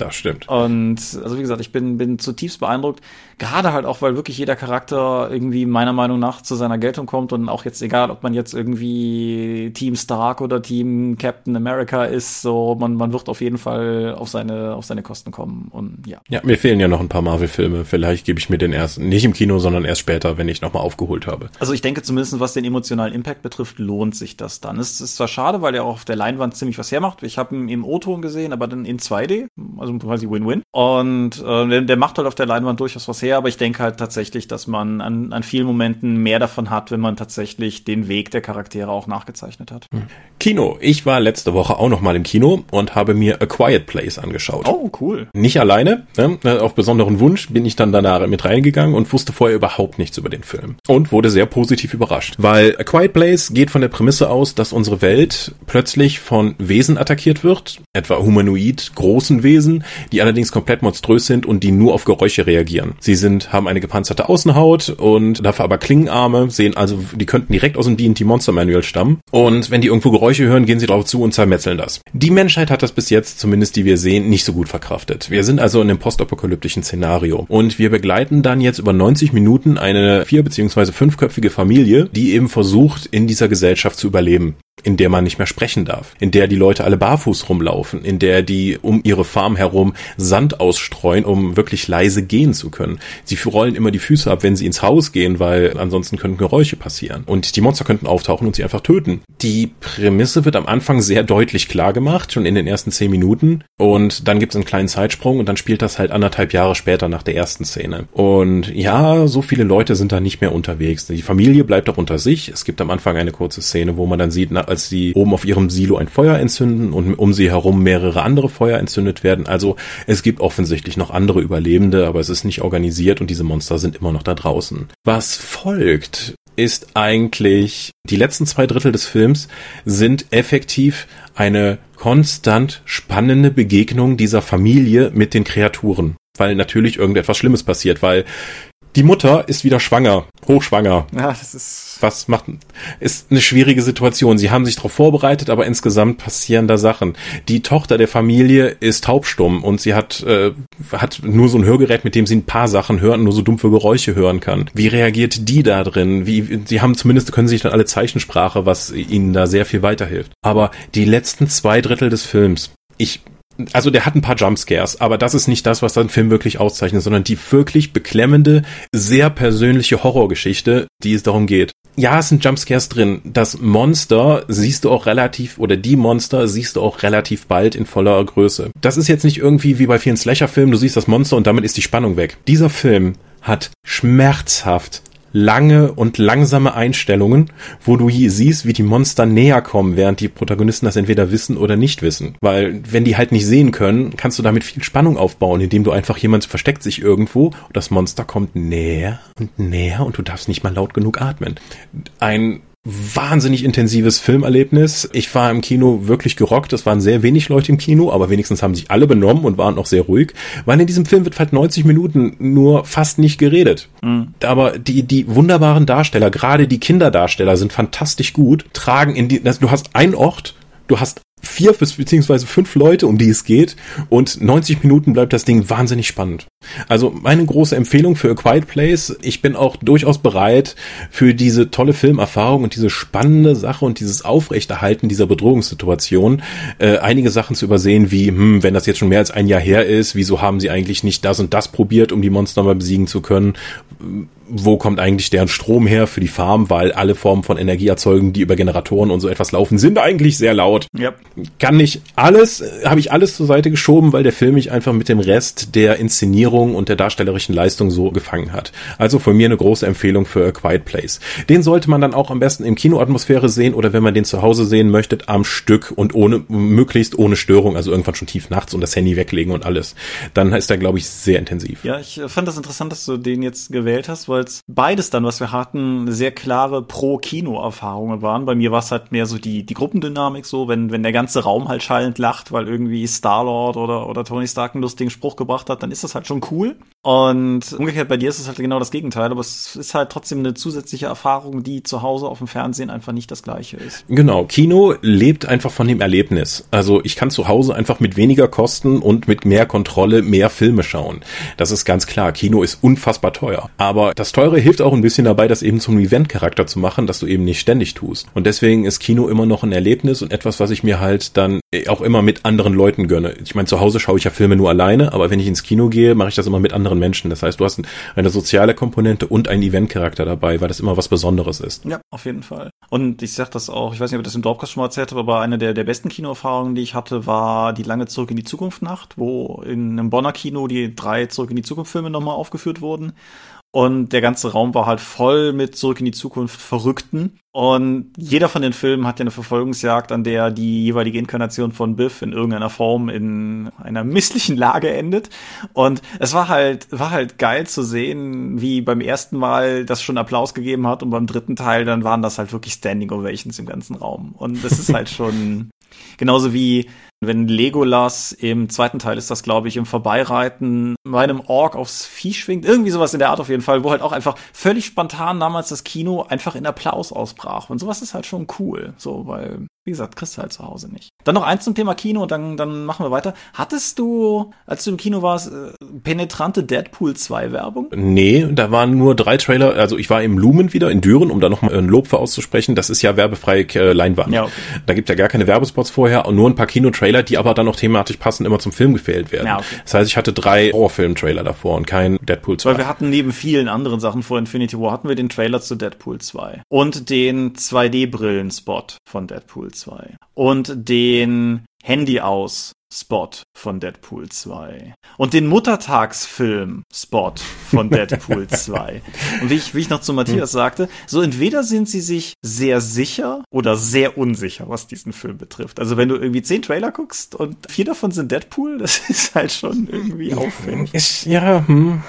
das stimmt. Und also wie gesagt, ich bin, bin zutiefst beeindruckt. Gerade halt auch, weil wirklich jeder Charakter irgendwie meiner Meinung nach zu seiner Geltung kommt und auch jetzt egal, ob man jetzt irgendwie Team Stark oder Team Captain America ist, so man, man wird auf jeden Fall auf seine, auf seine Kosten kommen. Und ja. Ja, mir fehlen ja noch ein paar Marvel-Filme. Vielleicht gebe ich mir den erst, nicht im Kino, sondern erst später, wenn ich nochmal aufgeholt habe. Also ich denke zumindest, was den emotionalen Impact betrifft, lohnt sich das dann. Es ist zwar schade, weil er auch auf der Leinwand ziemlich was hermacht. Ich habe ihn im O-Ton gesehen, aber dann in 2D. Also also quasi Win-Win. Und äh, der, der, macht halt auf der Leinwand durchaus was her, aber ich denke halt tatsächlich, dass man an, an vielen Momenten mehr davon hat, wenn man tatsächlich den Weg der Charaktere auch nachgezeichnet hat. Hm. Kino. Ich war letzte Woche auch noch mal im Kino und habe mir A Quiet Place angeschaut. Oh, cool. Nicht alleine. Ne? Auf besonderen Wunsch bin ich dann danach mit reingegangen und wusste vorher überhaupt nichts über den Film. Und wurde sehr positiv überrascht. Weil A Quiet Place geht von der Prämisse aus, dass unsere Welt plötzlich von Wesen attackiert wird, etwa humanoid großen Wesen, die allerdings komplett monströs sind und die nur auf Geräusche reagieren. Sie sind, haben eine gepanzerte Außenhaut und dafür aber Klingenarme, sehen also, die könnten direkt aus dem D&T Monster Manual stammen. Und wenn die irgendwo Geräusche hören, gehen sie drauf zu und zermetzeln das. Die Menschheit hat das bis jetzt, zumindest die wir sehen, nicht so gut verkraftet. Wir sind also in einem postapokalyptischen Szenario und wir begleiten dann jetzt über 90 Minuten eine vier- beziehungsweise fünfköpfige Familie, die eben versucht, in dieser Gesellschaft zu überleben in der man nicht mehr sprechen darf, in der die Leute alle barfuß rumlaufen, in der die um ihre Farm herum Sand ausstreuen, um wirklich leise gehen zu können. Sie rollen immer die Füße ab, wenn sie ins Haus gehen, weil ansonsten könnten Geräusche passieren. Und die Monster könnten auftauchen und sie einfach töten. Die Prämisse wird am Anfang sehr deutlich klar gemacht, schon in den ersten zehn Minuten. Und dann gibt es einen kleinen Zeitsprung und dann spielt das halt anderthalb Jahre später nach der ersten Szene. Und ja, so viele Leute sind da nicht mehr unterwegs. Die Familie bleibt auch unter sich. Es gibt am Anfang eine kurze Szene, wo man dann sieht, als sie oben auf ihrem Silo ein Feuer entzünden und um sie herum mehrere andere Feuer entzündet werden. Also es gibt offensichtlich noch andere Überlebende, aber es ist nicht organisiert und diese Monster sind immer noch da draußen. Was folgt, ist eigentlich, die letzten zwei Drittel des Films sind effektiv eine konstant spannende Begegnung dieser Familie mit den Kreaturen. Weil natürlich irgendetwas Schlimmes passiert, weil die Mutter ist wieder schwanger, hochschwanger. Ja, das ist. Was macht, ist eine schwierige Situation. Sie haben sich darauf vorbereitet, aber insgesamt passieren da Sachen. Die Tochter der Familie ist taubstumm und sie hat, äh, hat nur so ein Hörgerät, mit dem sie ein paar Sachen hören, nur so dumpfe Geräusche hören kann. Wie reagiert die da drin? Wie, sie haben zumindest, können sich dann alle Zeichensprache, was ihnen da sehr viel weiterhilft. Aber die letzten zwei Drittel des Films, ich also der hat ein paar Jumpscares, aber das ist nicht das, was den Film wirklich auszeichnet, sondern die wirklich beklemmende, sehr persönliche Horrorgeschichte, die es darum geht. Ja, es sind Jumpscares drin. Das Monster siehst du auch relativ, oder die Monster siehst du auch relativ bald in voller Größe. Das ist jetzt nicht irgendwie wie bei vielen Slasher-Filmen, du siehst das Monster und damit ist die Spannung weg. Dieser Film hat schmerzhaft lange und langsame Einstellungen, wo du siehst, wie die Monster näher kommen, während die Protagonisten das entweder wissen oder nicht wissen. Weil wenn die halt nicht sehen können, kannst du damit viel Spannung aufbauen, indem du einfach jemand versteckt sich irgendwo und das Monster kommt näher und näher und du darfst nicht mal laut genug atmen. Ein wahnsinnig intensives Filmerlebnis. Ich war im Kino wirklich gerockt. Es waren sehr wenig Leute im Kino, aber wenigstens haben sich alle benommen und waren auch sehr ruhig. Weil in diesem Film wird halt 90 Minuten nur fast nicht geredet. Mhm. Aber die, die wunderbaren Darsteller, gerade die Kinderdarsteller sind fantastisch gut, tragen in die, du hast einen Ort, du hast vier beziehungsweise fünf Leute, um die es geht und 90 Minuten bleibt das Ding wahnsinnig spannend. Also meine große Empfehlung für A Quiet Place. Ich bin auch durchaus bereit für diese tolle Filmerfahrung und diese spannende Sache und dieses Aufrechterhalten dieser Bedrohungssituation äh, einige Sachen zu übersehen, wie hm, wenn das jetzt schon mehr als ein Jahr her ist, wieso haben sie eigentlich nicht das und das probiert, um die Monster mal besiegen zu können? Wo kommt eigentlich deren Strom her für die Farm, weil alle Formen von Energieerzeugung, die über Generatoren und so etwas laufen, sind eigentlich sehr laut. Ja. Kann nicht alles, habe ich alles zur Seite geschoben, weil der Film mich einfach mit dem Rest der Inszenierung und der darstellerischen Leistung so gefangen hat. Also von mir eine große Empfehlung für A Quiet Place. Den sollte man dann auch am besten im Kinoatmosphäre sehen oder wenn man den zu Hause sehen möchte, am Stück und ohne, möglichst ohne Störung, also irgendwann schon tief nachts und das Handy weglegen und alles. Dann ist er, glaube ich, sehr intensiv. Ja, ich fand das interessant, dass du den jetzt gewählt hast, weil Jedenfalls beides dann, was wir hatten, sehr klare Pro-Kino-Erfahrungen waren. Bei mir war es halt mehr so die, die Gruppendynamik so, wenn, wenn der ganze Raum halt schallend lacht, weil irgendwie Star-Lord oder, oder Tony Stark einen lustigen Spruch gebracht hat, dann ist das halt schon cool. Und umgekehrt bei dir ist es halt genau das Gegenteil, aber es ist halt trotzdem eine zusätzliche Erfahrung, die zu Hause auf dem Fernsehen einfach nicht das gleiche ist. Genau, Kino lebt einfach von dem Erlebnis. Also ich kann zu Hause einfach mit weniger Kosten und mit mehr Kontrolle mehr Filme schauen. Das ist ganz klar. Kino ist unfassbar teuer. Aber das Teure hilft auch ein bisschen dabei, das eben zum Event-Charakter zu machen, dass du eben nicht ständig tust. Und deswegen ist Kino immer noch ein Erlebnis und etwas, was ich mir halt dann auch immer mit anderen Leuten gönne. Ich meine, zu Hause schaue ich ja Filme nur alleine, aber wenn ich ins Kino gehe, mache ich das immer mit anderen Menschen. Das heißt, du hast eine soziale Komponente und einen Eventcharakter dabei, weil das immer was Besonderes ist. Ja, auf jeden Fall. Und ich sag das auch, ich weiß nicht, ob ich das im Dropcast schon mal erzählt habe, aber eine der, der besten Kinoerfahrungen, die ich hatte, war die lange Zurück in die Zukunft Nacht, wo in einem Bonner Kino die drei Zurück in die Zukunft Filme nochmal aufgeführt wurden. Und der ganze Raum war halt voll mit Zurück in die Zukunft Verrückten. Und jeder von den Filmen hat ja eine Verfolgungsjagd, an der die jeweilige Inkarnation von Biff in irgendeiner Form in einer misslichen Lage endet. Und es war halt, war halt geil zu sehen, wie beim ersten Mal das schon Applaus gegeben hat und beim dritten Teil dann waren das halt wirklich Standing Ovations im ganzen Raum. Und das ist halt schon genauso wie wenn Legolas im zweiten Teil ist das, glaube ich, im Vorbeireiten meinem Ork aufs Vieh schwingt. Irgendwie sowas in der Art auf jeden Fall, wo halt auch einfach völlig spontan damals das Kino einfach in Applaus ausbrach. Und sowas ist halt schon cool. So, weil wie gesagt, kriegst du halt zu Hause nicht. Dann noch eins zum Thema Kino und dann, dann machen wir weiter. Hattest du, als du im Kino warst, äh, penetrante Deadpool 2 Werbung? Nee, da waren nur drei Trailer. Also ich war im Lumen wieder in Düren, um da nochmal ein Lob für auszusprechen. Das ist ja werbefreie äh, Leinwand. Ja, okay. Da gibt ja gar keine Werbespots vorher und nur ein paar Kinotrailer, die aber dann noch thematisch passend immer zum Film gefehlt werden. Ja, okay. Das heißt, ich hatte drei Horrorfilm-Trailer davor und kein Deadpool 2. Weil wir hatten neben vielen anderen Sachen vor Infinity War, hatten wir den Trailer zu Deadpool 2 und den 2D-Brillen-Spot von Deadpool 2 und den Handy aus Spot von Deadpool 2 und den Muttertagsfilm Spot von Deadpool 2. Und wie ich, wie ich noch zu Matthias sagte, so entweder sind sie sich sehr sicher oder sehr unsicher, was diesen Film betrifft. Also wenn du irgendwie zehn Trailer guckst und vier davon sind Deadpool, das ist halt schon irgendwie auffällig. Ist, ja, hm.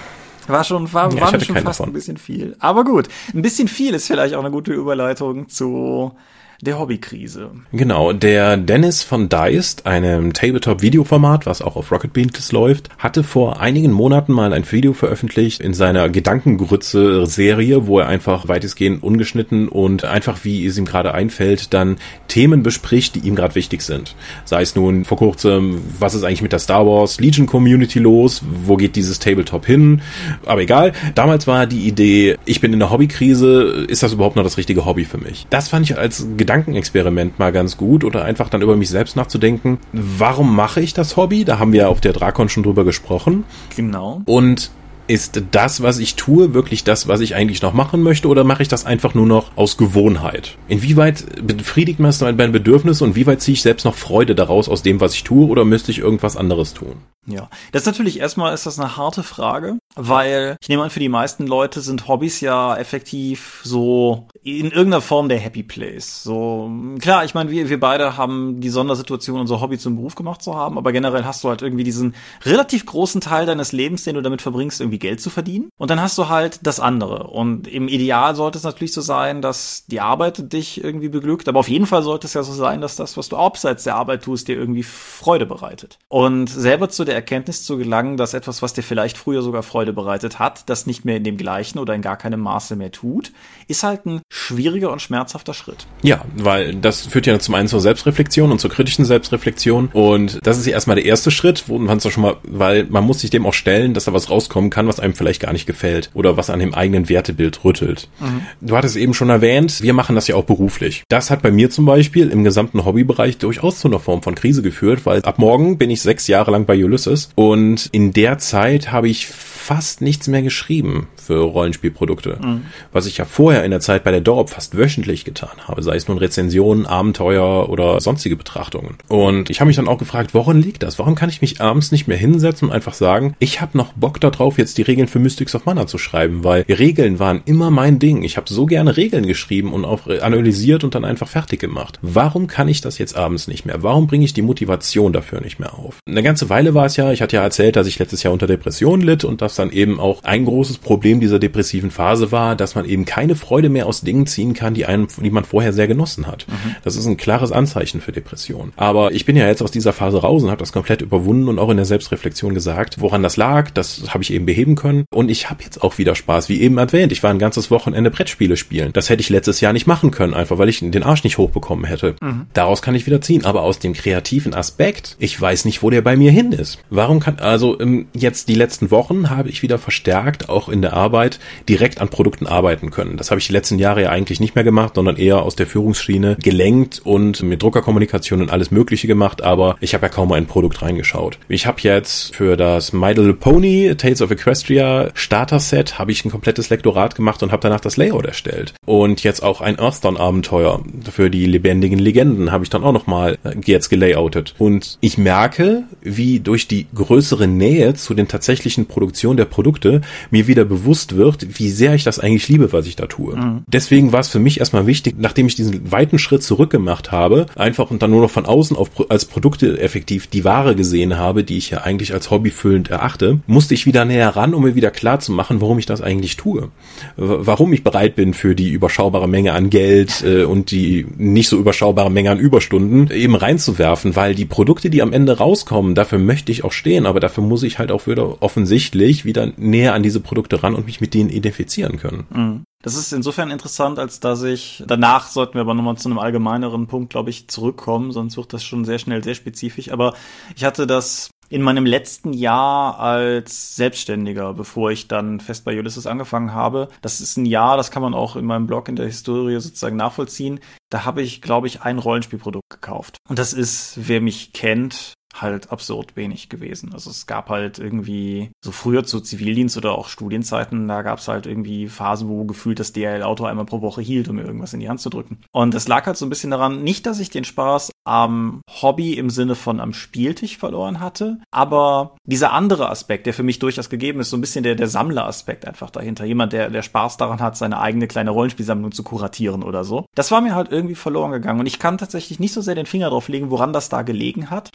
War schon, war, ja, war schon fast davon. ein bisschen viel. Aber gut, ein bisschen viel ist vielleicht auch eine gute Überleitung zu der Hobbykrise. Genau, der Dennis von Deist, einem Tabletop-Videoformat, was auch auf Rocket Beans läuft, hatte vor einigen Monaten mal ein Video veröffentlicht in seiner Gedankengrütze-Serie, wo er einfach weitestgehend ungeschnitten und einfach, wie es ihm gerade einfällt, dann Themen bespricht, die ihm gerade wichtig sind. Sei es nun vor kurzem, was ist eigentlich mit der Star Wars Legion Community los? Wo geht dieses Tabletop hin? Aber egal, damals war die Idee, ich bin in der Hobbykrise, ist das überhaupt noch das richtige Hobby für mich? Das fand ich als Gedankenexperiment mal ganz gut oder einfach dann über mich selbst nachzudenken, warum mache ich das Hobby? Da haben wir auf der Drakon schon drüber gesprochen. Genau. Und ist das, was ich tue, wirklich das, was ich eigentlich noch machen möchte, oder mache ich das einfach nur noch aus Gewohnheit? Inwieweit befriedigt man mein Bedürfnis und wie weit ziehe ich selbst noch Freude daraus aus dem, was ich tue, oder müsste ich irgendwas anderes tun? Ja, das ist natürlich erstmal ist das eine harte Frage, weil ich nehme an, für die meisten Leute sind Hobbys ja effektiv so in irgendeiner Form der Happy Place. So klar, ich meine, wir, wir beide haben die Sondersituation, unser Hobby zum Beruf gemacht zu haben, aber generell hast du halt irgendwie diesen relativ großen Teil deines Lebens, den du damit verbringst, irgendwie Geld zu verdienen. Und dann hast du halt das andere. Und im Ideal sollte es natürlich so sein, dass die Arbeit dich irgendwie beglückt, aber auf jeden Fall sollte es ja so sein, dass das, was du abseits der Arbeit tust, dir irgendwie Freude bereitet. Und selber zu der Erkenntnis zu gelangen, dass etwas, was dir vielleicht früher sogar Freude bereitet hat, das nicht mehr in dem gleichen oder in gar keinem Maße mehr tut, ist halt ein schwieriger und schmerzhafter Schritt. Ja, weil das führt ja zum einen zur Selbstreflexion und zur kritischen Selbstreflexion und das ist ja erstmal der erste Schritt, wo man es doch schon mal, weil man muss sich dem auch stellen, dass da was rauskommen kann, was einem vielleicht gar nicht gefällt oder was an dem eigenen Wertebild rüttelt. Mhm. Du hattest eben schon erwähnt, wir machen das ja auch beruflich. Das hat bei mir zum Beispiel im gesamten Hobbybereich durchaus zu einer Form von Krise geführt, weil ab morgen bin ich sechs Jahre lang bei Ulysses und in der Zeit habe ich fast nichts mehr geschrieben für Rollenspielprodukte. Mhm. Was ich ja vorher in der Zeit bei der Dorp fast wöchentlich getan habe, sei es nun Rezensionen, Abenteuer oder sonstige Betrachtungen. Und ich habe mich dann auch gefragt, woran liegt das? Warum kann ich mich abends nicht mehr hinsetzen und einfach sagen, ich habe noch Bock darauf, jetzt die Regeln für Mystics of Mana zu schreiben, weil Regeln waren immer mein Ding. Ich habe so gerne Regeln geschrieben und auch analysiert und dann einfach fertig gemacht. Warum kann ich das jetzt abends nicht mehr? Warum bringe ich die Motivation dafür nicht mehr auf? Eine ganze Weile war es ja, ich hatte ja erzählt, dass ich letztes Jahr unter Depressionen litt und das dann eben auch ein großes Problem dieser depressiven Phase war, dass man eben keine Freude mehr aus Dingen ziehen kann, die einem, die man vorher sehr genossen hat. Mhm. Das ist ein klares Anzeichen für Depression. Aber ich bin ja jetzt aus dieser Phase raus und habe das komplett überwunden und auch in der Selbstreflexion gesagt, woran das lag, das habe ich eben beheben können. Und ich habe jetzt auch wieder Spaß, wie eben erwähnt. Ich war ein ganzes Wochenende Brettspiele spielen. Das hätte ich letztes Jahr nicht machen können, einfach weil ich den Arsch nicht hochbekommen hätte. Mhm. Daraus kann ich wieder ziehen. Aber aus dem kreativen Aspekt, ich weiß nicht, wo der bei mir hin ist. Warum kann, also ähm, jetzt die letzten Wochen habe ich wieder verstärkt, auch in der Arbeit direkt an Produkten arbeiten können. Das habe ich die letzten Jahre ja eigentlich nicht mehr gemacht, sondern eher aus der Führungsschiene gelenkt und mit Druckerkommunikation und alles Mögliche gemacht, aber ich habe ja kaum ein Produkt reingeschaut. Ich habe jetzt für das My Little Pony Tales of Equestria Starter Set habe ich ein komplettes Lektorat gemacht und habe danach das Layout erstellt. Und jetzt auch ein Earthdawn Abenteuer für die lebendigen Legenden habe ich dann auch nochmal äh, jetzt gelayoutet. Und ich merke, wie durch die größere Nähe zu den tatsächlichen Produktionen der Produkte mir wieder bewusst wird, wie sehr ich das eigentlich liebe, was ich da tue. Mhm. Deswegen war es für mich erstmal wichtig, nachdem ich diesen weiten Schritt zurückgemacht habe, einfach und dann nur noch von außen auf, als Produkte effektiv die Ware gesehen habe, die ich ja eigentlich als hobbyfüllend erachte, musste ich wieder näher ran, um mir wieder klar zu machen, warum ich das eigentlich tue. Warum ich bereit bin, für die überschaubare Menge an Geld äh, und die nicht so überschaubare Menge an Überstunden eben reinzuwerfen, weil die Produkte, die am Ende rauskommen, dafür möchte ich auch stehen, aber dafür muss ich halt auch wieder offensichtlich wieder näher an diese Produkte ran und mich mit denen identifizieren können. Mhm. Das ist insofern interessant, als dass ich, danach sollten wir aber nochmal zu einem allgemeineren Punkt, glaube ich, zurückkommen, sonst wird das schon sehr schnell sehr spezifisch. Aber ich hatte das in meinem letzten Jahr als Selbstständiger, bevor ich dann fest bei Ulysses angefangen habe. Das ist ein Jahr, das kann man auch in meinem Blog in der Historie sozusagen nachvollziehen. Da habe ich, glaube ich, ein Rollenspielprodukt gekauft. Und das ist, wer mich kennt, halt absurd wenig gewesen. Also es gab halt irgendwie so früher zu Zivildienst oder auch Studienzeiten, da gab es halt irgendwie Phasen, wo gefühlt das DHL-Auto einmal pro Woche hielt, um mir irgendwas in die Hand zu drücken. Und es lag halt so ein bisschen daran, nicht, dass ich den Spaß am Hobby im Sinne von am Spieltisch verloren hatte, aber dieser andere Aspekt, der für mich durchaus gegeben ist, so ein bisschen der, der Sammleraspekt einfach dahinter. Jemand, der, der Spaß daran hat, seine eigene kleine Rollenspielsammlung zu kuratieren oder so. Das war mir halt irgendwie verloren gegangen und ich kann tatsächlich nicht so sehr den Finger drauf legen, woran das da gelegen hat.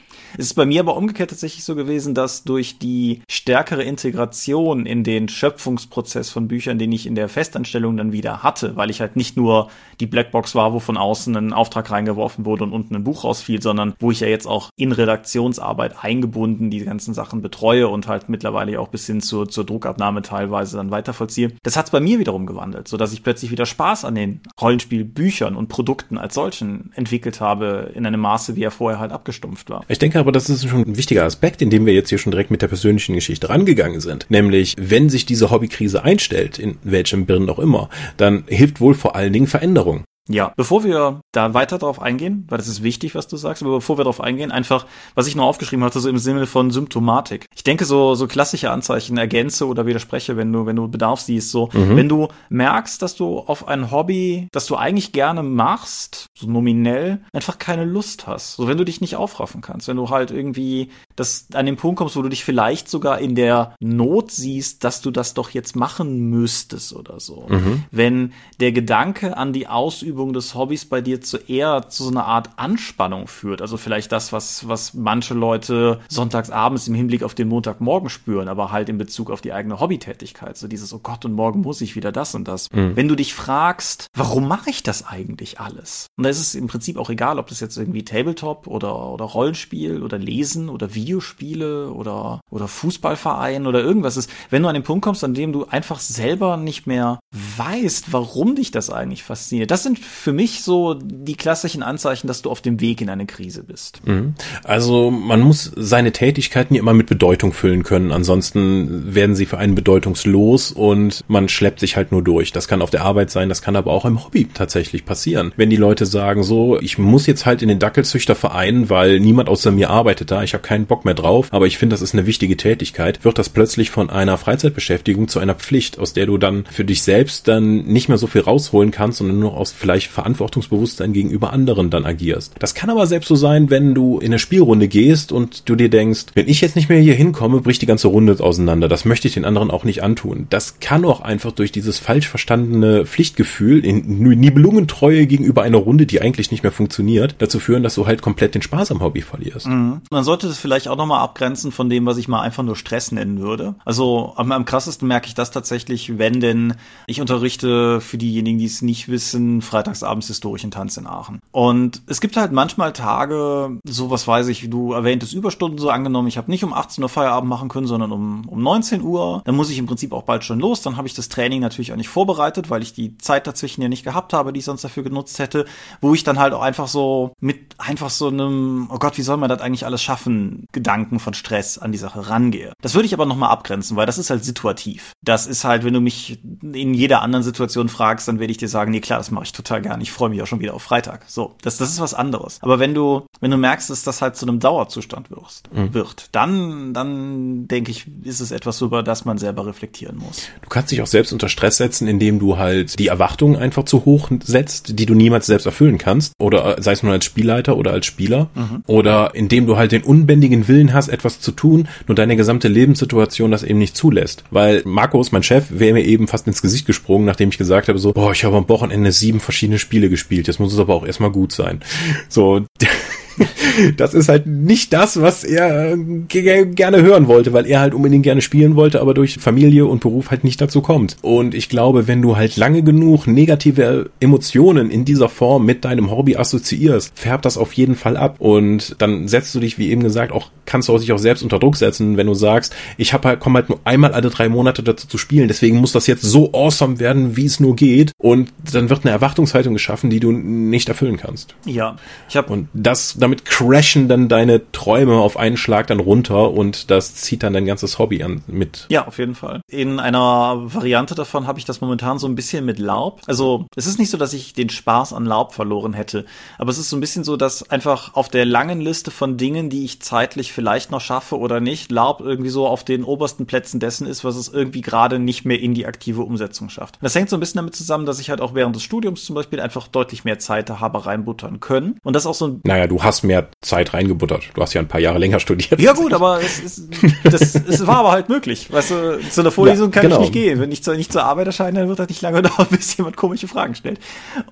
Ist bei mir aber umgekehrt tatsächlich so gewesen, dass durch die stärkere Integration in den Schöpfungsprozess von Büchern, den ich in der Festanstellung dann wieder hatte, weil ich halt nicht nur die Blackbox war, wo von außen ein Auftrag reingeworfen wurde und unten ein Buch rausfiel, sondern wo ich ja jetzt auch in Redaktionsarbeit eingebunden die ganzen Sachen betreue und halt mittlerweile auch bis hin zur, zur Druckabnahme teilweise dann weitervollziehe. Das hat es bei mir wiederum gewandelt, so dass ich plötzlich wieder Spaß an den Rollenspielbüchern und Produkten als solchen entwickelt habe in einem Maße, wie er vorher halt abgestumpft war. Ich denke aber, das ist schon ein wichtiger Aspekt, in dem wir jetzt hier schon direkt mit der persönlichen Geschichte rangegangen sind. Nämlich, wenn sich diese Hobbykrise einstellt, in welchem Birnen auch immer, dann hilft wohl vor allen Dingen Veränderung. Ja, bevor wir da weiter drauf eingehen, weil das ist wichtig, was du sagst, aber bevor wir darauf eingehen, einfach, was ich noch aufgeschrieben hatte, so im Sinne von Symptomatik. Ich denke, so, so klassische Anzeichen ergänze oder widerspreche, wenn du, wenn du Bedarf siehst, so, mhm. wenn du merkst, dass du auf ein Hobby, das du eigentlich gerne machst, so nominell, einfach keine Lust hast. So, wenn du dich nicht aufraffen kannst, wenn du halt irgendwie das an den Punkt kommst, wo du dich vielleicht sogar in der Not siehst, dass du das doch jetzt machen müsstest oder so. Mhm. Wenn der Gedanke an die Ausübung des Hobbys bei dir zu eher zu so einer Art Anspannung führt. Also vielleicht das, was, was manche Leute sonntagsabends im Hinblick auf den Montagmorgen spüren, aber halt in Bezug auf die eigene Hobbytätigkeit. So dieses, oh Gott, und morgen muss ich wieder das und das. Mhm. Wenn du dich fragst, warum mache ich das eigentlich alles? Und da ist es im Prinzip auch egal, ob das jetzt irgendwie Tabletop oder, oder Rollenspiel oder Lesen oder Videospiele oder, oder Fußballverein oder irgendwas ist. Wenn du an den Punkt kommst, an dem du einfach selber nicht mehr weißt, warum dich das eigentlich fasziniert. Das sind für mich so die klassischen Anzeichen, dass du auf dem Weg in eine Krise bist. Mhm. Also man muss seine Tätigkeiten ja immer mit Bedeutung füllen können. Ansonsten werden sie für einen bedeutungslos und man schleppt sich halt nur durch. Das kann auf der Arbeit sein, das kann aber auch im Hobby tatsächlich passieren. Wenn die Leute sagen so, ich muss jetzt halt in den Dackelzüchterverein, weil niemand außer mir arbeitet da, ich habe keinen Bock mehr drauf, aber ich finde, das ist eine wichtige Tätigkeit, wird das plötzlich von einer Freizeitbeschäftigung zu einer Pflicht, aus der du dann für dich selbst dann nicht mehr so viel rausholen kannst, sondern nur aus vielleicht Verantwortungsbewusstsein gegenüber anderen dann agierst. Das kann aber selbst so sein, wenn du in eine Spielrunde gehst und du dir denkst, wenn ich jetzt nicht mehr hier hinkomme, bricht die ganze Runde auseinander. Das möchte ich den anderen auch nicht antun. Das kann auch einfach durch dieses falsch verstandene Pflichtgefühl in Nibelungentreue gegenüber einer Runde, die eigentlich nicht mehr funktioniert, dazu führen, dass du halt komplett den Spaß am Hobby verlierst. Mhm. Man sollte das vielleicht auch nochmal abgrenzen von dem, was ich mal einfach nur Stress nennen würde. Also am, am krassesten merke ich das tatsächlich, wenn denn ich unterrichte für diejenigen, die es nicht wissen, freitagsabends historischen Tanz in Aachen. Und es gibt halt manchmal Tage, so was weiß ich, du erwähntest Überstunden so angenommen, ich habe nicht um 18 Uhr Feierabend machen können, sondern um, um 19 Uhr. Dann muss ich im Prinzip auch bald schon los. Dann habe ich das Training natürlich auch nicht vorbereitet, weil ich die Zeit dazwischen ja nicht gehabt habe, die ich sonst dafür genutzt hätte, wo ich dann halt auch einfach so mit einfach so einem, oh Gott, wie soll man das eigentlich alles schaffen, Gedanken von Stress an die Sache rangehe. Das würde ich aber nochmal abgrenzen, weil das ist halt situativ. das ist halt, wenn du mich in jeder anderen Situation fragst, dann werde ich dir sagen, nee, klar, das mache ich total gern. Ich freue mich auch schon wieder auf Freitag. So, das, das ist was anderes. Aber wenn du, wenn du merkst, dass das halt zu einem Dauerzustand wirst, mhm. wird, dann, dann denke ich, ist es etwas, über das man selber reflektieren muss. Du kannst dich auch selbst unter Stress setzen, indem du halt die Erwartungen einfach zu hoch setzt, die du niemals selbst erfüllen kannst. Oder äh, sei es nur als Spielleiter oder als Spieler. Mhm. Oder indem du halt den unbändigen Willen hast, etwas zu tun, nur deine gesamte Lebenssituation das eben nicht zulässt. Weil Markus, mein Chef, wäre mir eben fast ins Gesicht gesprungen, nachdem ich gesagt habe, so, boah, ich habe am Wochenende sieben verschiedene Spiele gespielt. Jetzt muss es aber auch erstmal gut sein. So, das ist halt nicht das, was er gerne hören wollte, weil er halt unbedingt gerne spielen wollte, aber durch Familie und Beruf halt nicht dazu kommt. Und ich glaube, wenn du halt lange genug negative Emotionen in dieser Form mit deinem Hobby assoziierst, färbt das auf jeden Fall ab und dann setzt du dich, wie eben gesagt, auch kannst du auch dich auch selbst unter Druck setzen, wenn du sagst, ich habe halt komme halt nur einmal alle drei Monate dazu zu spielen, deswegen muss das jetzt so awesome werden, wie es nur geht und dann wird eine Erwartungshaltung geschaffen, die du nicht erfüllen kannst. Ja, ich habe und das damit crashen dann deine Träume auf einen Schlag dann runter und das zieht dann dein ganzes Hobby an mit. Ja, auf jeden Fall. In einer Variante davon habe ich das momentan so ein bisschen mit Laub. Also es ist nicht so, dass ich den Spaß an Laub verloren hätte, aber es ist so ein bisschen so, dass einfach auf der langen Liste von Dingen, die ich zeitlich vielleicht noch schaffe oder nicht, Laub irgendwie so auf den obersten Plätzen dessen ist, was es irgendwie gerade nicht mehr in die aktive Umsetzung schafft. Das hängt so ein bisschen damit zusammen, dass ich halt auch während des Studiums zum Beispiel einfach deutlich mehr Zeit habe reinbuttern können. Und das auch so ein. Naja, du hast mehr Zeit reingebuttert. Du hast ja ein paar Jahre länger studiert. Ja gut, aber es, ist, das, es war aber halt möglich. Weißt du, zu einer Vorlesung ja, kann genau. ich nicht gehen. Wenn ich zu, nicht zur Arbeit erscheine, dann wird das nicht lange dauern, bis jemand komische Fragen stellt.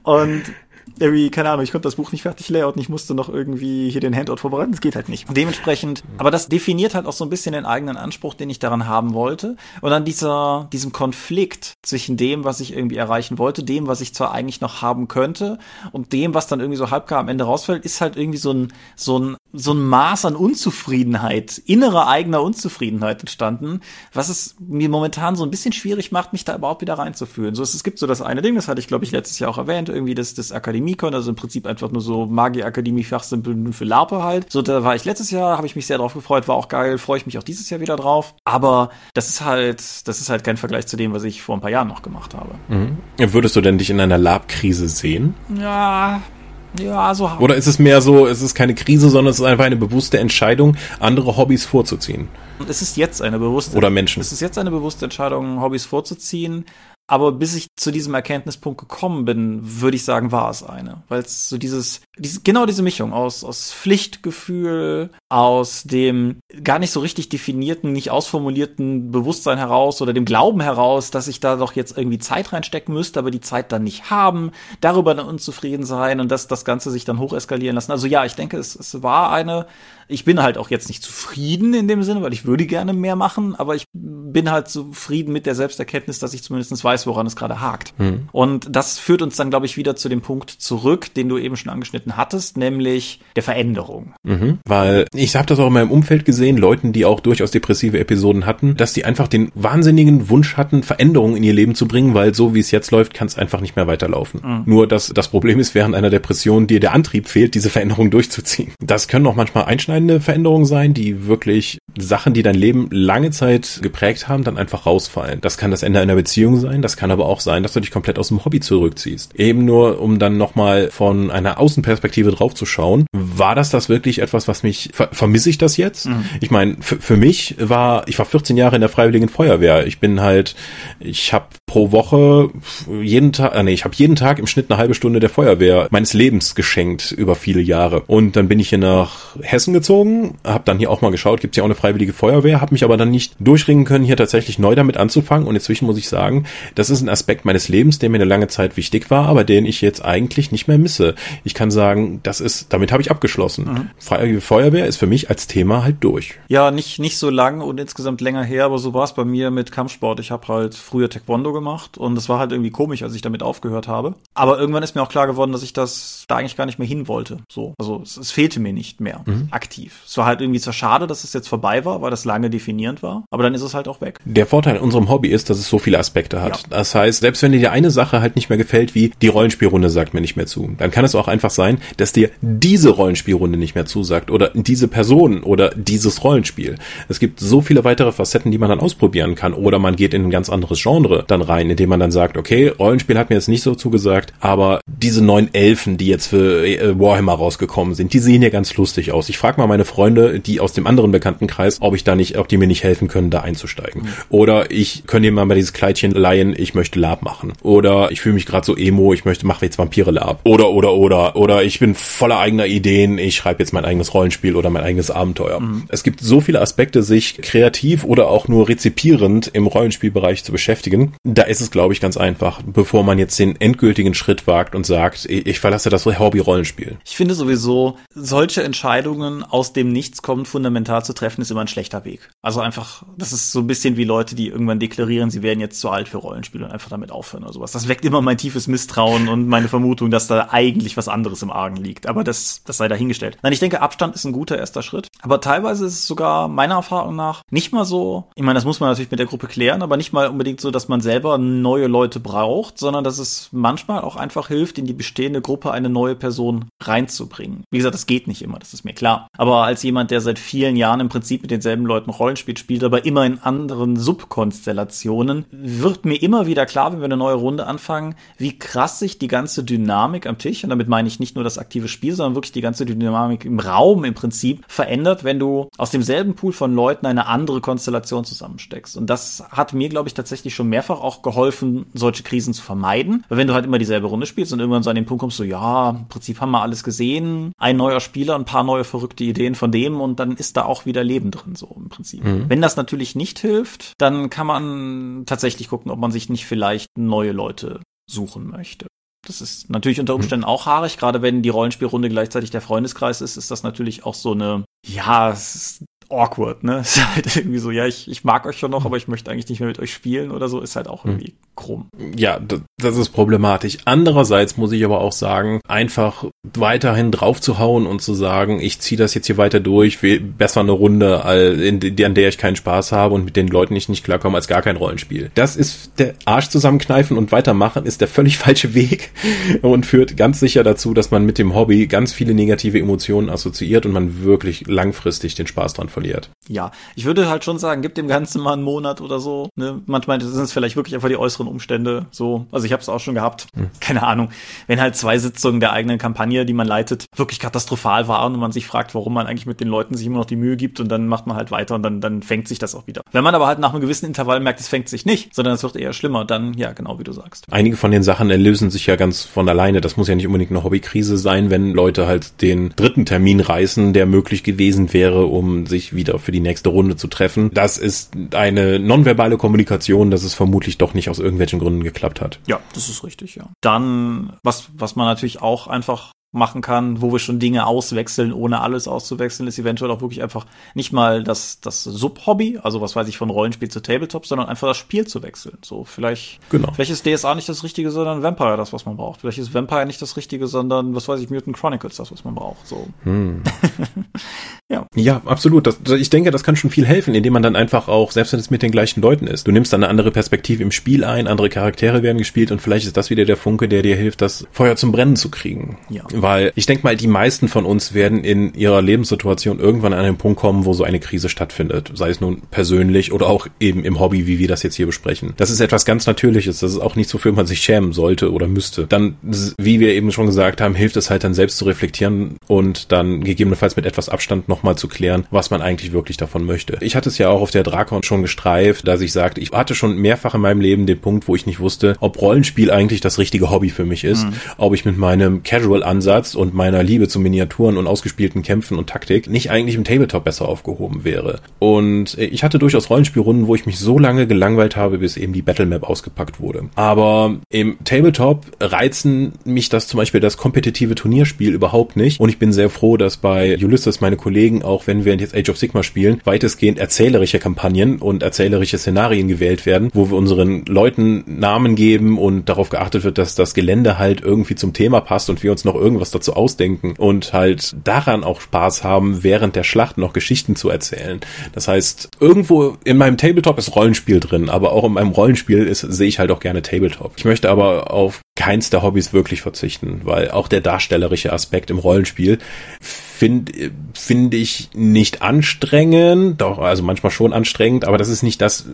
Und irgendwie, keine Ahnung, ich konnte das Buch nicht fertig layouten, ich musste noch irgendwie hier den Handout vorbereiten, das geht halt nicht. Dementsprechend, aber das definiert halt auch so ein bisschen den eigenen Anspruch, den ich daran haben wollte. Und dann dieser, diesem Konflikt zwischen dem, was ich irgendwie erreichen wollte, dem, was ich zwar eigentlich noch haben könnte und dem, was dann irgendwie so halbgar am Ende rausfällt, ist halt irgendwie so ein, so ein, so ein Maß an Unzufriedenheit, innerer eigener Unzufriedenheit entstanden, was es mir momentan so ein bisschen schwierig macht, mich da überhaupt wieder reinzufühlen. So, es, gibt so das eine Ding, das hatte ich glaube ich letztes Jahr auch erwähnt, irgendwie das, das Akademie Akademikon, also im Prinzip einfach nur so Magie-Akademie Fachsimpel für Larpe halt. So, da war ich letztes Jahr, habe ich mich sehr drauf gefreut, war auch geil, freue ich mich auch dieses Jahr wieder drauf. Aber das ist halt, das ist halt kein Vergleich zu dem, was ich vor ein paar Jahren noch gemacht habe. Mhm. Würdest du denn dich in einer Lab-Krise sehen? Ja, ja, so. Oder ist es mehr so, es ist keine Krise, sondern es ist einfach eine bewusste Entscheidung, andere Hobbys vorzuziehen? Es ist jetzt eine bewusste. Oder Menschen. Es ist jetzt eine bewusste Entscheidung, Hobbys vorzuziehen. Aber bis ich zu diesem Erkenntnispunkt gekommen bin, würde ich sagen, war es eine. Weil es so dieses, diese, genau diese Mischung aus, aus Pflichtgefühl, aus dem gar nicht so richtig definierten, nicht ausformulierten Bewusstsein heraus oder dem Glauben heraus, dass ich da doch jetzt irgendwie Zeit reinstecken müsste, aber die Zeit dann nicht haben, darüber dann unzufrieden sein und dass das Ganze sich dann hoch eskalieren lassen. Also ja, ich denke, es, es war eine, ich bin halt auch jetzt nicht zufrieden in dem Sinne, weil ich würde gerne mehr machen, aber ich bin halt zufrieden mit der Selbsterkenntnis, dass ich zumindest weiß, woran es gerade hakt. Mhm. Und das führt uns dann, glaube ich, wieder zu dem Punkt zurück, den du eben schon angeschnitten hattest, nämlich der Veränderung. Mhm. Weil ich habe das auch in meinem Umfeld gesehen, Leuten, die auch durchaus depressive Episoden hatten, dass die einfach den wahnsinnigen Wunsch hatten, Veränderungen in ihr Leben zu bringen, weil so wie es jetzt läuft, kann es einfach nicht mehr weiterlaufen. Mhm. Nur dass das Problem ist, während einer Depression dir der Antrieb fehlt, diese Veränderung durchzuziehen. Das können auch manchmal einschneidende Veränderungen sein, die wirklich Sachen, die dein Leben lange Zeit geprägt haben, dann einfach rausfallen. Das kann das Ende einer Beziehung sein, das kann aber auch sein, dass du dich komplett aus dem Hobby zurückziehst. Eben nur, um dann nochmal von einer Außenperspektive drauf zu schauen, war das das wirklich etwas, was mich, ver vermisse ich das jetzt? Mhm. Ich meine, für mich war, ich war 14 Jahre in der Freiwilligen Feuerwehr. Ich bin halt, ich habe pro Woche jeden Tag, äh, nee, ich habe jeden Tag im Schnitt eine halbe Stunde der Feuerwehr meines Lebens geschenkt über viele Jahre. Und dann bin ich hier nach Hessen gezogen, habe dann hier auch mal geschaut, gibt's ja auch eine Freiwillige Feuerwehr, habe mich aber dann nicht durchringen können, hier tatsächlich neu damit anzufangen. Und inzwischen muss ich sagen, das ist ein Aspekt meines Lebens, der mir eine lange Zeit wichtig war, aber den ich jetzt eigentlich nicht mehr misse. Ich kann sagen, das ist, damit habe ich abgeschlossen. Mhm. Freiwillige Feuerwehr ist für mich als Thema halt durch. Ja, nicht, nicht so lang und insgesamt länger her, aber so war es bei mir mit Kampfsport. Ich habe halt früher Taekwondo gemacht und es war halt irgendwie komisch, als ich damit aufgehört habe. Aber irgendwann ist mir auch klar geworden, dass ich das da eigentlich gar nicht mehr hin wollte. So, also es, es fehlte mir nicht mehr mhm. aktiv. Es war halt irgendwie zwar schade, dass es jetzt vorbei war, weil das lange definierend war. Aber dann ist es halt auch weg. Der Vorteil in unserem Hobby ist, dass es so viele Aspekte hat. Ja. Das heißt, selbst wenn dir die eine Sache halt nicht mehr gefällt, wie die Rollenspielrunde sagt mir nicht mehr zu, dann kann es auch einfach sein, dass dir diese Rollenspielrunde nicht mehr zusagt oder diese Person oder dieses Rollenspiel. Es gibt so viele weitere Facetten, die man dann ausprobieren kann oder man geht in ein ganz anderes Genre dann rein, indem man dann sagt, okay, Rollenspiel hat mir jetzt nicht so zugesagt, aber diese neuen Elfen, die jetzt für äh, Warhammer rausgekommen sind, die sehen ja ganz lustig aus. Ich frage mal meine Freunde, die aus dem anderen Bekanntenkreis, ob ich da nicht, ob die mir nicht helfen können, da einzusteigen. Mhm. Oder ich könnte dir mal dieses Kleidchen leihen, ich möchte Lab machen. Oder ich fühle mich gerade so emo, ich möchte, mache jetzt Vampire Lab. Oder, oder, oder, oder ich bin voller eigener Ideen, ich schreibe jetzt mein eigenes Rollenspiel oder mein eigenes Abenteuer. Mhm. Es gibt so viele Aspekte, sich kreativ oder auch nur rezipierend im Rollenspielbereich zu beschäftigen. Da ist es, glaube ich, ganz einfach, bevor man jetzt den endgültigen Schritt wagt und sagt, ich verlasse das Hobby-Rollenspiel. Ich finde sowieso, solche Entscheidungen aus dem Nichts kommen fundamental zu treffen, ist immer ein schlechter Weg. Also einfach, das ist so ein bisschen wie Leute, die irgendwann deklarieren, sie werden jetzt zu alt für Rollenspiele und einfach damit aufhören oder sowas. Das weckt immer mein tiefes Misstrauen und meine Vermutung, dass da eigentlich was anderes im Argen liegt. Aber das, das sei dahingestellt. Nein, ich denke, Abstand ist ein guter erster Schritt. Aber teilweise ist es sogar meiner Erfahrung nach nicht mal so, ich meine, das muss man natürlich mit der Gruppe klären, aber nicht mal unbedingt so, dass man selber neue Leute braucht, sondern dass es manchmal auch einfach hilft, in die bestehende Gruppe eine neue Person reinzubringen. Wie gesagt, das geht nicht immer, das ist mir klar. Aber als jemand, der seit vielen Jahren im Prinzip mit denselben Leuten Rollenspiel spielt, aber immer in anderen Subkonstellationen, wird mir immer wieder klar, wenn wir eine neue Runde anfangen, wie krass sich die ganze Dynamik am Tisch, und damit meine ich nicht nur das aktive Spiel, sondern wirklich die ganze Dynamik im Raum im Prinzip verändert, wenn du aus demselben Pool von Leuten eine andere Konstellation zusammensteckst. Und das hat mir, glaube ich, tatsächlich schon mehrfach auch geholfen, solche Krisen zu vermeiden. Weil wenn du halt immer dieselbe Runde spielst und irgendwann so an den Punkt kommst, so ja, im Prinzip haben wir alles gesehen, ein neuer Spieler, ein paar neue verrückte Ideen von dem und dann ist da auch wieder Leben drin, so im Prinzip. Mhm. Wenn das natürlich nicht hilft, dann kann man tatsächlich gucken, ob man sich nicht vielleicht neue Leute suchen möchte. Das ist natürlich unter Umständen auch haarig, gerade wenn die Rollenspielrunde gleichzeitig der Freundeskreis ist, ist das natürlich auch so eine, ja, es ist awkward, ne? Ist halt irgendwie so, ja, ich, ich mag euch schon noch, aber ich möchte eigentlich nicht mehr mit euch spielen oder so, ist halt auch hm. irgendwie krumm. Ja, das ist problematisch. Andererseits muss ich aber auch sagen, einfach weiterhin draufzuhauen und zu sagen, ich ziehe das jetzt hier weiter durch, besser eine Runde, an der ich keinen Spaß habe und mit den Leuten ich nicht klarkomme, als gar kein Rollenspiel. Das ist der Arsch zusammenkneifen und weitermachen ist der völlig falsche Weg und führt ganz sicher dazu, dass man mit dem Hobby ganz viele negative Emotionen assoziiert und man wirklich langfristig den Spaß dran verliert. Ja, ich würde halt schon sagen, gib dem Ganzen mal einen Monat oder so. Ne? Manchmal sind es vielleicht wirklich einfach die äußeren Umstände. So, also ich habe es auch schon gehabt. Hm. Keine Ahnung, wenn halt zwei Sitzungen der eigenen Kampagne, die man leitet, wirklich katastrophal waren und man sich fragt, warum man eigentlich mit den Leuten sich immer noch die Mühe gibt und dann macht man halt weiter und dann dann fängt sich das auch wieder. Wenn man aber halt nach einem gewissen Intervall merkt, es fängt sich nicht, sondern es wird eher schlimmer, dann ja, genau wie du sagst. Einige von den Sachen erlösen sich ja ganz von alleine. Das muss ja nicht unbedingt eine Hobbykrise sein, wenn Leute halt den dritten Termin reißen, der möglich gewesen wäre, um sich wieder für die nächste Runde zu treffen. Das ist eine nonverbale Kommunikation, dass es vermutlich doch nicht aus irgendwelchen Gründen geklappt hat. Ja, das ist richtig, ja. Dann, was, was man natürlich auch einfach machen kann, wo wir schon Dinge auswechseln, ohne alles auszuwechseln, ist eventuell auch wirklich einfach nicht mal das, das Sub-Hobby, also was weiß ich, von Rollenspiel zu Tabletop, sondern einfach das Spiel zu wechseln. So, vielleicht, genau. vielleicht ist DSA nicht das Richtige, sondern Vampire das, was man braucht. Vielleicht ist Vampire nicht das Richtige, sondern, was weiß ich, Mutant Chronicles das, was man braucht. So. Hm. ja. Ja, absolut. Das, ich denke, das kann schon viel helfen, indem man dann einfach auch, selbst wenn es mit den gleichen Leuten ist, du nimmst dann eine andere Perspektive im Spiel ein, andere Charaktere werden gespielt und vielleicht ist das wieder der Funke, der dir hilft, das Feuer zum Brennen zu kriegen. Ja weil ich denke mal, die meisten von uns werden in ihrer Lebenssituation irgendwann an einen Punkt kommen, wo so eine Krise stattfindet. Sei es nun persönlich oder auch eben im Hobby, wie wir das jetzt hier besprechen. Das ist etwas ganz Natürliches. Das ist auch nichts, wofür man sich schämen sollte oder müsste. Dann, wie wir eben schon gesagt haben, hilft es halt dann selbst zu reflektieren und dann gegebenenfalls mit etwas Abstand nochmal zu klären, was man eigentlich wirklich davon möchte. Ich hatte es ja auch auf der Drakon schon gestreift, dass ich sagte, ich hatte schon mehrfach in meinem Leben den Punkt, wo ich nicht wusste, ob Rollenspiel eigentlich das richtige Hobby für mich ist, mhm. ob ich mit meinem Casual-Ansatz Ansatz und meiner Liebe zu Miniaturen und ausgespielten Kämpfen und Taktik nicht eigentlich im Tabletop besser aufgehoben wäre. Und äh, ich hatte durchaus Rollenspielrunden, wo ich mich so lange gelangweilt habe, bis eben die Battlemap ausgepackt wurde. Aber im Tabletop reizen mich das zum Beispiel das kompetitive Turnierspiel überhaupt nicht. Und ich bin sehr froh, dass bei Ulysses meine Kollegen, auch wenn wir jetzt Age of Sigma spielen, weitestgehend erzählerische Kampagnen und erzählerische Szenarien gewählt werden, wo wir unseren Leuten Namen geben und darauf geachtet wird, dass das Gelände halt irgendwie zum Thema passt und wir uns noch irgendwas was dazu ausdenken und halt daran auch Spaß haben, während der Schlacht noch Geschichten zu erzählen. Das heißt, irgendwo in meinem Tabletop ist Rollenspiel drin, aber auch in meinem Rollenspiel ist, sehe ich halt auch gerne Tabletop. Ich möchte aber auf keins der Hobbys wirklich verzichten, weil auch der darstellerische Aspekt im Rollenspiel finde finde ich nicht anstrengend, doch also manchmal schon anstrengend, aber das ist nicht das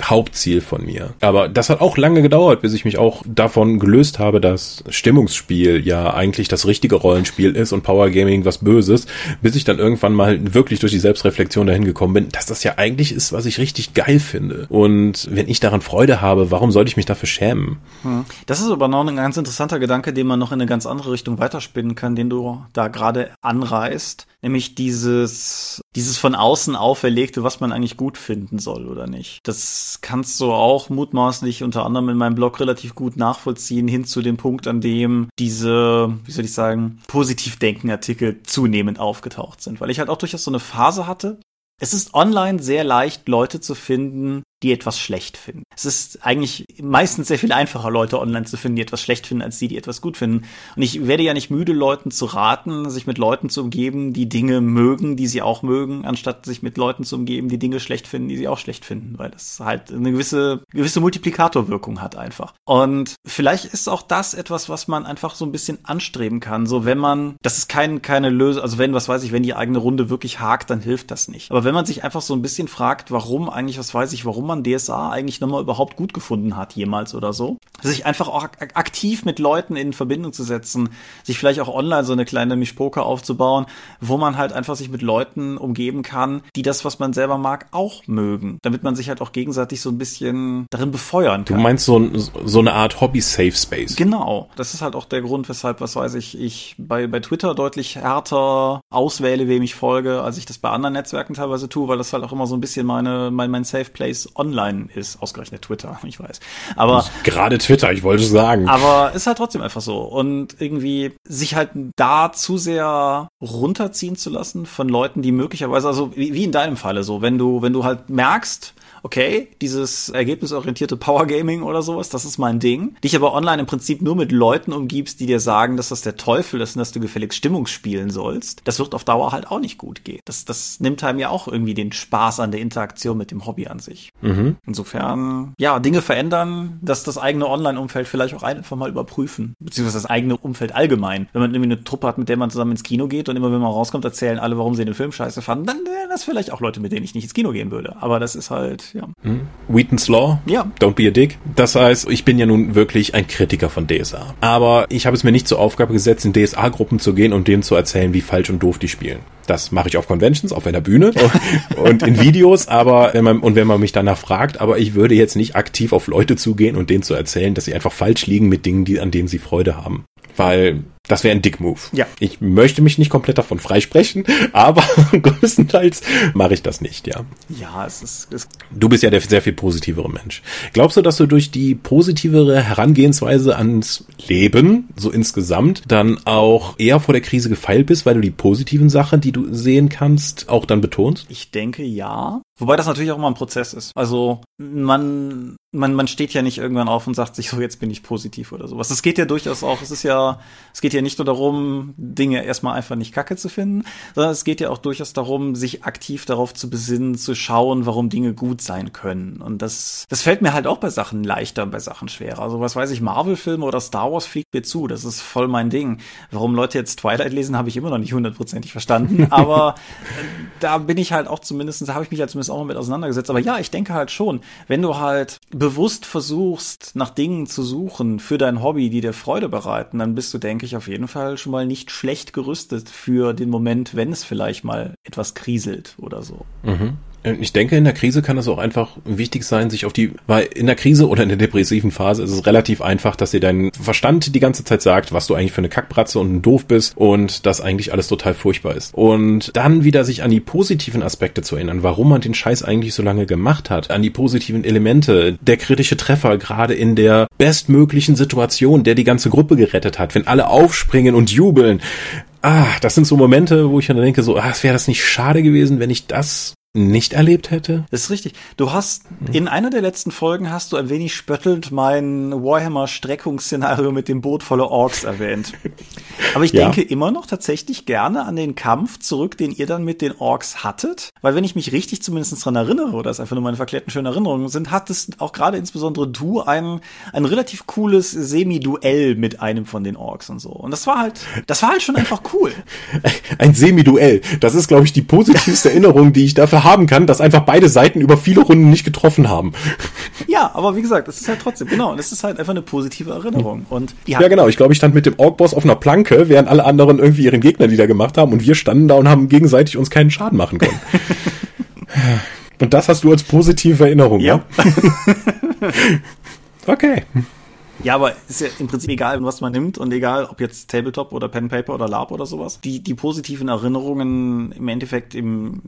Hauptziel von mir. Aber das hat auch lange gedauert, bis ich mich auch davon gelöst habe, dass Stimmungsspiel ja eigentlich das richtige Rollenspiel ist und Power Gaming was Böses, bis ich dann irgendwann mal wirklich durch die Selbstreflexion dahin gekommen bin, dass das ja eigentlich ist, was ich richtig geil finde. Und wenn ich daran Freude habe, warum sollte ich mich dafür schämen? Hm. Das ist aber noch ein ganz interessanter Gedanke, den man noch in eine ganz andere Richtung weiterspinnen kann, den du da gerade anreißt nämlich dieses, dieses von außen auferlegte, was man eigentlich gut finden soll oder nicht. Das kannst du auch mutmaßlich unter anderem in meinem Blog relativ gut nachvollziehen, hin zu dem Punkt, an dem diese, wie soll ich sagen, positiv denken Artikel zunehmend aufgetaucht sind. Weil ich halt auch durchaus so eine Phase hatte, es ist online sehr leicht, Leute zu finden, die etwas schlecht finden. Es ist eigentlich meistens sehr viel einfacher, Leute online zu finden, die etwas schlecht finden, als die, die etwas gut finden. Und ich werde ja nicht müde, Leuten zu raten, sich mit Leuten zu umgeben, die Dinge mögen, die sie auch mögen, anstatt sich mit Leuten zu umgeben, die Dinge schlecht finden, die sie auch schlecht finden, weil das halt eine gewisse, gewisse Multiplikatorwirkung hat einfach. Und vielleicht ist auch das etwas, was man einfach so ein bisschen anstreben kann. So, wenn man, das ist kein, keine Lösung, also wenn, was weiß ich, wenn die eigene Runde wirklich hakt, dann hilft das nicht. Aber wenn man sich einfach so ein bisschen fragt, warum eigentlich, was weiß ich, warum man DSA eigentlich nochmal überhaupt gut gefunden hat, jemals oder so. Sich einfach auch aktiv mit Leuten in Verbindung zu setzen, sich vielleicht auch online so eine kleine Mischpoker aufzubauen, wo man halt einfach sich mit Leuten umgeben kann, die das, was man selber mag, auch mögen. Damit man sich halt auch gegenseitig so ein bisschen darin befeuern kann. Du meinst so, so eine Art Hobby-Safe Space? Genau. Das ist halt auch der Grund, weshalb, was weiß ich, ich bei, bei Twitter deutlich härter auswähle, wem ich folge, als ich das bei anderen Netzwerken teilweise tue, weil das halt auch immer so ein bisschen meine, mein, mein Safe Place online ist, ausgerechnet Twitter, ich weiß. Aber gerade Twitter, ich wollte sagen. Aber ist halt trotzdem einfach so und irgendwie sich halt da zu sehr runterziehen zu lassen von Leuten, die möglicherweise also wie, wie in deinem Falle so, wenn du wenn du halt merkst, okay, dieses ergebnisorientierte Power Gaming oder sowas, das ist mein Ding. Dich aber online im Prinzip nur mit Leuten umgibst, die dir sagen, dass das der Teufel ist und dass du gefälligst Stimmung spielen sollst. Das wird auf Dauer halt auch nicht gut gehen. Das, das nimmt einem ja auch irgendwie den Spaß an der Interaktion mit dem Hobby an sich. Mhm. Insofern, ja, Dinge verändern, dass das eigene Online-Umfeld vielleicht auch einfach mal überprüfen. Beziehungsweise das eigene Umfeld allgemein. Wenn man irgendwie eine Truppe hat, mit der man zusammen ins Kino geht und immer wenn man rauskommt, erzählen alle, warum sie den Film scheiße fanden, dann wären das vielleicht auch Leute, mit denen ich nicht ins Kino gehen würde. Aber das ist halt, ja. Hm. Wheaton's Law. Ja. Don't be a dick. Das heißt, ich bin ja nun wirklich ein Kritiker von DSA. Aber ich habe es mir nicht zur Aufgabe gesetzt, in DSA-Gruppen zu gehen und denen zu erzählen, wie falsch und doof die spielen. Das mache ich auf Conventions, auf einer Bühne und in Videos, aber wenn man, und wenn man mich danach fragt, aber ich würde jetzt nicht aktiv auf Leute zugehen und denen zu erzählen, dass sie einfach falsch liegen mit Dingen, die, an denen sie Freude haben. Weil das wäre ein Dick-Move. Ja. Ich möchte mich nicht komplett davon freisprechen, aber größtenteils mache ich das nicht, ja. Ja, es ist, es Du bist ja der sehr viel positivere Mensch. Glaubst du, dass du durch die positivere Herangehensweise ans Leben, so insgesamt, dann auch eher vor der Krise gefeilt bist, weil du die positiven Sachen, die du sehen kannst, auch dann betonst? Ich denke ja. Wobei das natürlich auch immer ein Prozess ist. Also man, man, man steht ja nicht irgendwann auf und sagt sich so, jetzt bin ich positiv oder sowas. Es geht ja durchaus auch, es ist ja, es geht ja nicht nur darum, Dinge erstmal einfach nicht kacke zu finden, sondern es geht ja auch durchaus darum, sich aktiv darauf zu besinnen, zu schauen, warum Dinge gut sein können. Und das, das fällt mir halt auch bei Sachen leichter, bei Sachen schwerer. Also was weiß ich, Marvel-Filme oder Star Wars fliegt mir zu. Das ist voll mein Ding. Warum Leute jetzt Twilight lesen, habe ich immer noch nicht hundertprozentig verstanden. Aber da bin ich halt auch zumindest, da habe ich mich halt zumindest auch mal mit auseinandergesetzt. Aber ja, ich denke halt schon, wenn du halt bewusst versuchst, nach Dingen zu suchen für dein Hobby, die dir Freude bereiten, dann bist du, denke ich, auf jeden Fall schon mal nicht schlecht gerüstet für den Moment, wenn es vielleicht mal etwas kriselt oder so. Mhm. Ich denke, in der Krise kann es auch einfach wichtig sein, sich auf die, weil in der Krise oder in der depressiven Phase ist es relativ einfach, dass dir dein Verstand die ganze Zeit sagt, was du eigentlich für eine Kackbratze und ein Doof bist und dass eigentlich alles total furchtbar ist. Und dann wieder sich an die positiven Aspekte zu erinnern, warum man den Scheiß eigentlich so lange gemacht hat, an die positiven Elemente, der kritische Treffer gerade in der bestmöglichen Situation, der die ganze Gruppe gerettet hat, wenn alle aufspringen und jubeln. Ah, das sind so Momente, wo ich dann denke, so, ah, wäre das nicht schade gewesen, wenn ich das nicht erlebt hätte? Das ist richtig. Du hast in einer der letzten Folgen hast du ein wenig spöttelnd mein Warhammer Streckungsszenario mit dem Boot voller Orks erwähnt. Aber ich ja. denke immer noch tatsächlich gerne an den Kampf zurück, den ihr dann mit den Orks hattet, weil wenn ich mich richtig zumindest dran erinnere, oder es einfach nur meine verklärten schönen Erinnerungen sind, hattest auch gerade insbesondere du ein ein relativ cooles Semi-Duell mit einem von den Orks und so. Und das war halt das war halt schon einfach cool. Ein Semi-Duell. Das ist glaube ich die positivste Erinnerung, die ich dafür haben kann, dass einfach beide Seiten über viele Runden nicht getroffen haben. Ja, aber wie gesagt, es ist halt trotzdem, genau, und es ist halt einfach eine positive Erinnerung. Und die ja, genau, ich glaube, ich stand mit dem Ork-Boss auf einer Planke, während alle anderen irgendwie ihren Gegner niedergemacht haben und wir standen da und haben gegenseitig uns keinen Schaden machen können. und das hast du als positive Erinnerung, ja? ja? okay. Ja, aber ist ja im Prinzip egal, was man nimmt und egal, ob jetzt Tabletop oder Pen Paper oder Lab oder sowas. Die, die positiven Erinnerungen im Endeffekt im,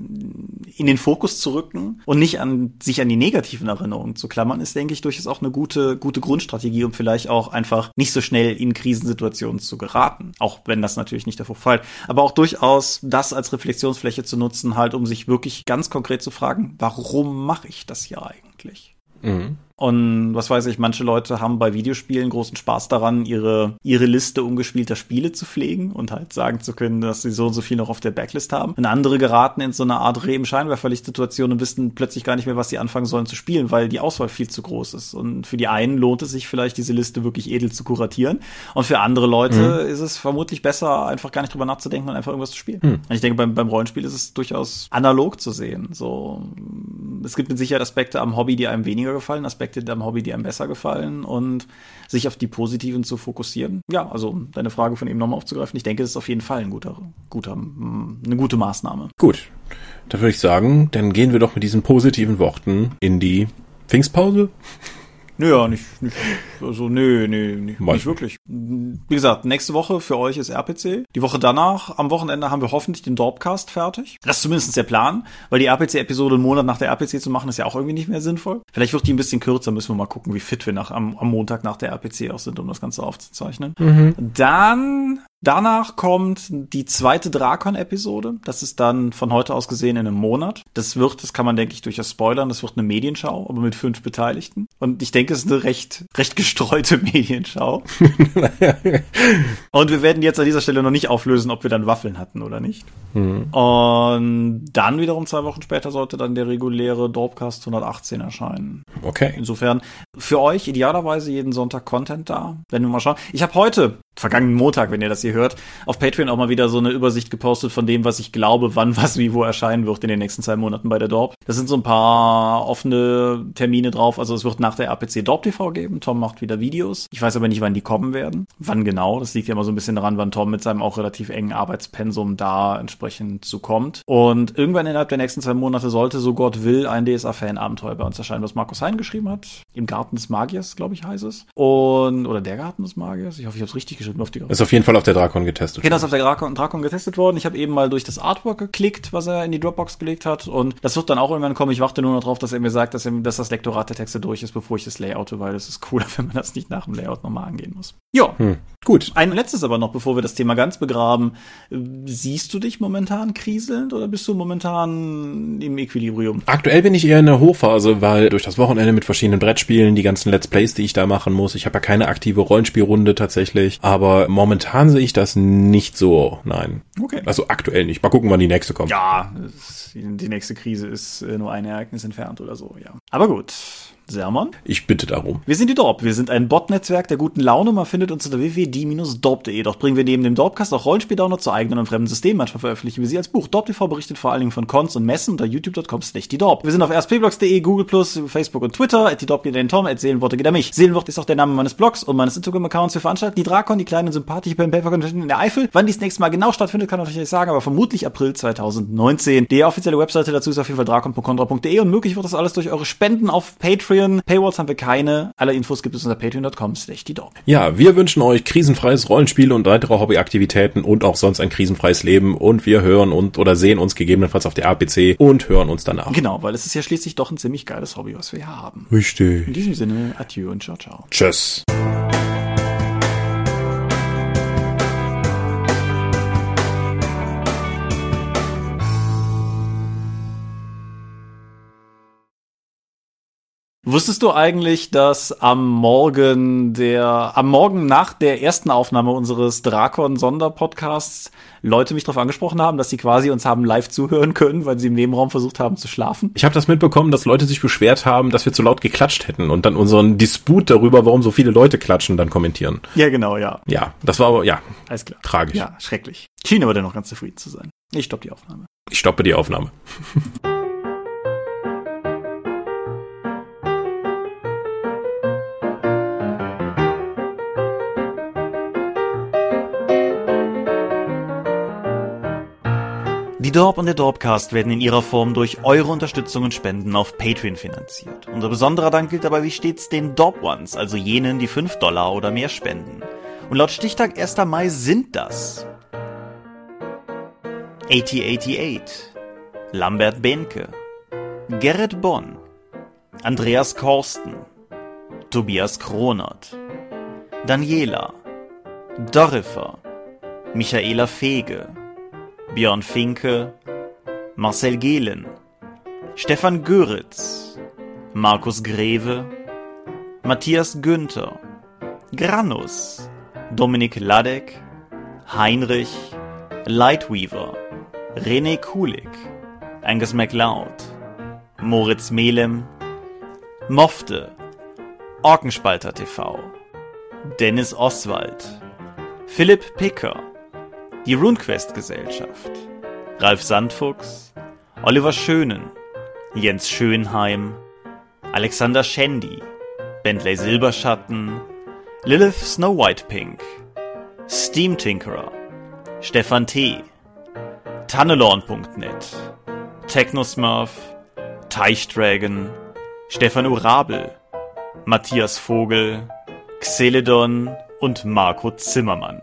in den Fokus zu rücken und nicht an, sich an die negativen Erinnerungen zu klammern, ist, denke ich, durchaus auch eine gute, gute Grundstrategie, um vielleicht auch einfach nicht so schnell in Krisensituationen zu geraten. Auch wenn das natürlich nicht der Fall Aber auch durchaus das als Reflexionsfläche zu nutzen, halt, um sich wirklich ganz konkret zu fragen, warum mache ich das hier eigentlich? Mhm. Und was weiß ich, manche Leute haben bei Videospielen großen Spaß daran, ihre, ihre Liste ungespielter Spiele zu pflegen und halt sagen zu können, dass sie so und so viel noch auf der Backlist haben. Und andere geraten in so eine Art Reben-Scheinwerferlicht-Situation und wissen plötzlich gar nicht mehr, was sie anfangen sollen zu spielen, weil die Auswahl viel zu groß ist. Und für die einen lohnt es sich vielleicht, diese Liste wirklich edel zu kuratieren. Und für andere Leute mhm. ist es vermutlich besser, einfach gar nicht drüber nachzudenken und einfach irgendwas zu spielen. Mhm. Und ich denke, beim, beim Rollenspiel ist es durchaus analog zu sehen. So, es gibt mit Sicherheit Aspekte am Hobby, die einem weniger gefallen, Aspekte Aspekte am Hobby, die einem besser gefallen und sich auf die positiven zu fokussieren. Ja, also deine Frage von eben nochmal aufzugreifen, ich denke, das ist auf jeden Fall ein guter, guter, eine gute Maßnahme. Gut. Da würde ich sagen, dann gehen wir doch mit diesen positiven Worten in die Pfingstpause. Naja, nicht, nicht, also nö, nö, nicht, nicht wirklich. Wie gesagt, nächste Woche für euch ist RPC. Die Woche danach, am Wochenende haben wir hoffentlich den Dorpcast fertig. Das ist zumindest der Plan, weil die RPC-Episode einen Monat nach der RPC zu machen, ist ja auch irgendwie nicht mehr sinnvoll. Vielleicht wird die ein bisschen kürzer, müssen wir mal gucken, wie fit wir nach, am, am Montag nach der RPC auch sind, um das Ganze aufzuzeichnen. Mhm. Dann Danach kommt die zweite Drakon-Episode. Das ist dann von heute aus gesehen in einem Monat. Das wird, das kann man denke ich durchaus spoilern, das wird eine Medienschau, aber mit fünf Beteiligten. Und ich denke, es ist eine recht, recht gestreute Medienschau. Und wir werden jetzt an dieser Stelle noch nicht auflösen, ob wir dann Waffeln hatten oder nicht. Mhm. Und dann wiederum zwei Wochen später sollte dann der reguläre Dorpcast 118 erscheinen. Okay. Insofern für euch idealerweise jeden Sonntag Content da. Wenn wir mal schauen. Ich habe heute vergangenen Montag, wenn ihr das hier hört, auf Patreon auch mal wieder so eine Übersicht gepostet von dem, was ich glaube, wann was wie wo erscheinen wird in den nächsten zwei Monaten bei der Dorp. Das sind so ein paar offene Termine drauf. Also es wird nach der APC Dorp TV geben. Tom macht wieder Videos. Ich weiß aber nicht, wann die kommen werden. Wann genau? Das liegt ja immer so ein bisschen daran, wann Tom mit seinem auch relativ engen Arbeitspensum da entsprechend zukommt. Und irgendwann innerhalb der nächsten zwei Monate sollte, so Gott will, ein DSA-Fan-Abenteuer bei uns erscheinen, was Markus Hein geschrieben hat. Im Garten des Magiers, glaube ich, heißt es. Und, oder der Garten des Magiers. Ich hoffe, ich habe es richtig geschrieben auf die Ist auf jeden Fall auf der Drakon getestet. Genau, ist auf der Drakon, Drakon getestet worden. Ich habe eben mal durch das Artwork geklickt, was er in die Dropbox gelegt hat. Und das wird dann auch irgendwann kommen. Ich warte nur noch drauf, dass er mir sagt, dass, er, dass das Lektorat der Texte durch ist, bevor ich das layoute, weil es ist cooler, wenn man das nicht nach dem Layout nochmal angehen muss. Ja. Hm. Gut. Ein letztes aber noch, bevor wir das Thema ganz begraben. Siehst du dich momentan kriselnd oder bist du momentan im Equilibrium? Aktuell bin ich eher in der Hochphase, weil durch das Wochenende mit verschiedenen Brettspielen, die ganzen Let's Plays, die ich da machen muss, ich habe ja keine aktive Rollenspielrunde tatsächlich, aber momentan sehe ich das nicht so, nein. Okay. Also aktuell nicht. Mal gucken, wann die nächste kommt. Ja, die nächste Krise ist äh, nur ein Ereignis entfernt oder so, ja. Aber gut. Sermon? Ich bitte darum. Wir sind die Dorp. Wir sind ein Bot-Netzwerk der guten Laune. Man findet uns unter www.die-dorp.de. Dort bringen wir neben dem Dorpcast auch Rollenspiel-Download zu eigenen und fremden Systemen. Manchmal veröffentlichen wir sie als Buch. Dorp TV berichtet vor allen Dingen von Cons und Messen unter youtube.com slash die Dorp. Wir sind auf rspblogs.de, Google+, Facebook und Twitter. At die Dorp geht den Tom, at Seelenworte geht er mich. Seelenwort ist auch der Name meines Blogs und meines Instagram-Accounts. Wir veranstalten die Drakon, die kleine sympathische Pen Paper Convention in der Eifel. Wann dies nächste Mal genau stattfindet, kann ich euch nicht sagen, aber vermutlich April 2019. Die offizielle Webseite dazu ist auf jeden Fall drakon.contra.de und möglich wird das alles durch eure Spenden auf Patreon. Paywalls haben wir keine. Alle Infos gibt es unter patreon.com slash die. Ja, wir wünschen euch krisenfreies Rollenspiel und weitere Hobbyaktivitäten und auch sonst ein krisenfreies Leben und wir hören und oder sehen uns gegebenenfalls auf der APC und hören uns danach. Genau, weil es ist ja schließlich doch ein ziemlich geiles Hobby, was wir hier haben. Richtig. In diesem Sinne, adieu und ciao, ciao. Tschüss. Wusstest du eigentlich, dass am Morgen der, am Morgen nach der ersten Aufnahme unseres Drakon-Sonderpodcasts Leute mich darauf angesprochen haben, dass sie quasi uns haben live zuhören können, weil sie im Nebenraum versucht haben zu schlafen? Ich habe das mitbekommen, dass Leute sich beschwert haben, dass wir zu laut geklatscht hätten und dann unseren Disput darüber, warum so viele Leute klatschen, dann kommentieren. Ja, genau, ja. Ja, das war aber, ja. Alles klar. Tragisch. Ja, schrecklich. Schien aber dennoch ganz zufrieden zu sein. Ich stoppe die Aufnahme. Ich stoppe die Aufnahme. Die Dorp und der Dorpcast werden in ihrer Form durch eure Unterstützung und Spenden auf Patreon finanziert. Unser besonderer Dank gilt dabei wie stets den Dorp Ones, also jenen, die 5 Dollar oder mehr spenden. Und laut Stichtag 1. Mai sind das 8088, Lambert Behnke, Gerrit Bonn, Andreas Korsten, Tobias Kronert, Daniela, Dorifer, Michaela Fege, Björn Finke, Marcel Gehlen, Stefan Göritz, Markus Greve, Matthias Günther, Granus, Dominik Ladek, Heinrich, Lightweaver, René Kulik, Angus MacLeod, Moritz Melem, Mofte, Orkenspalter TV, Dennis Oswald, Philipp Picker, die RuneQuest Gesellschaft, Ralf Sandfuchs, Oliver Schönen, Jens Schönheim, Alexander Schendi, Bentley Silberschatten, Lilith Snow White Pink, Steam Tinkerer, Stefan T., Tannelorn.net, Technosmurf, Teichdragon, Stefan Urabel, Matthias Vogel, Xeledon und Marco Zimmermann.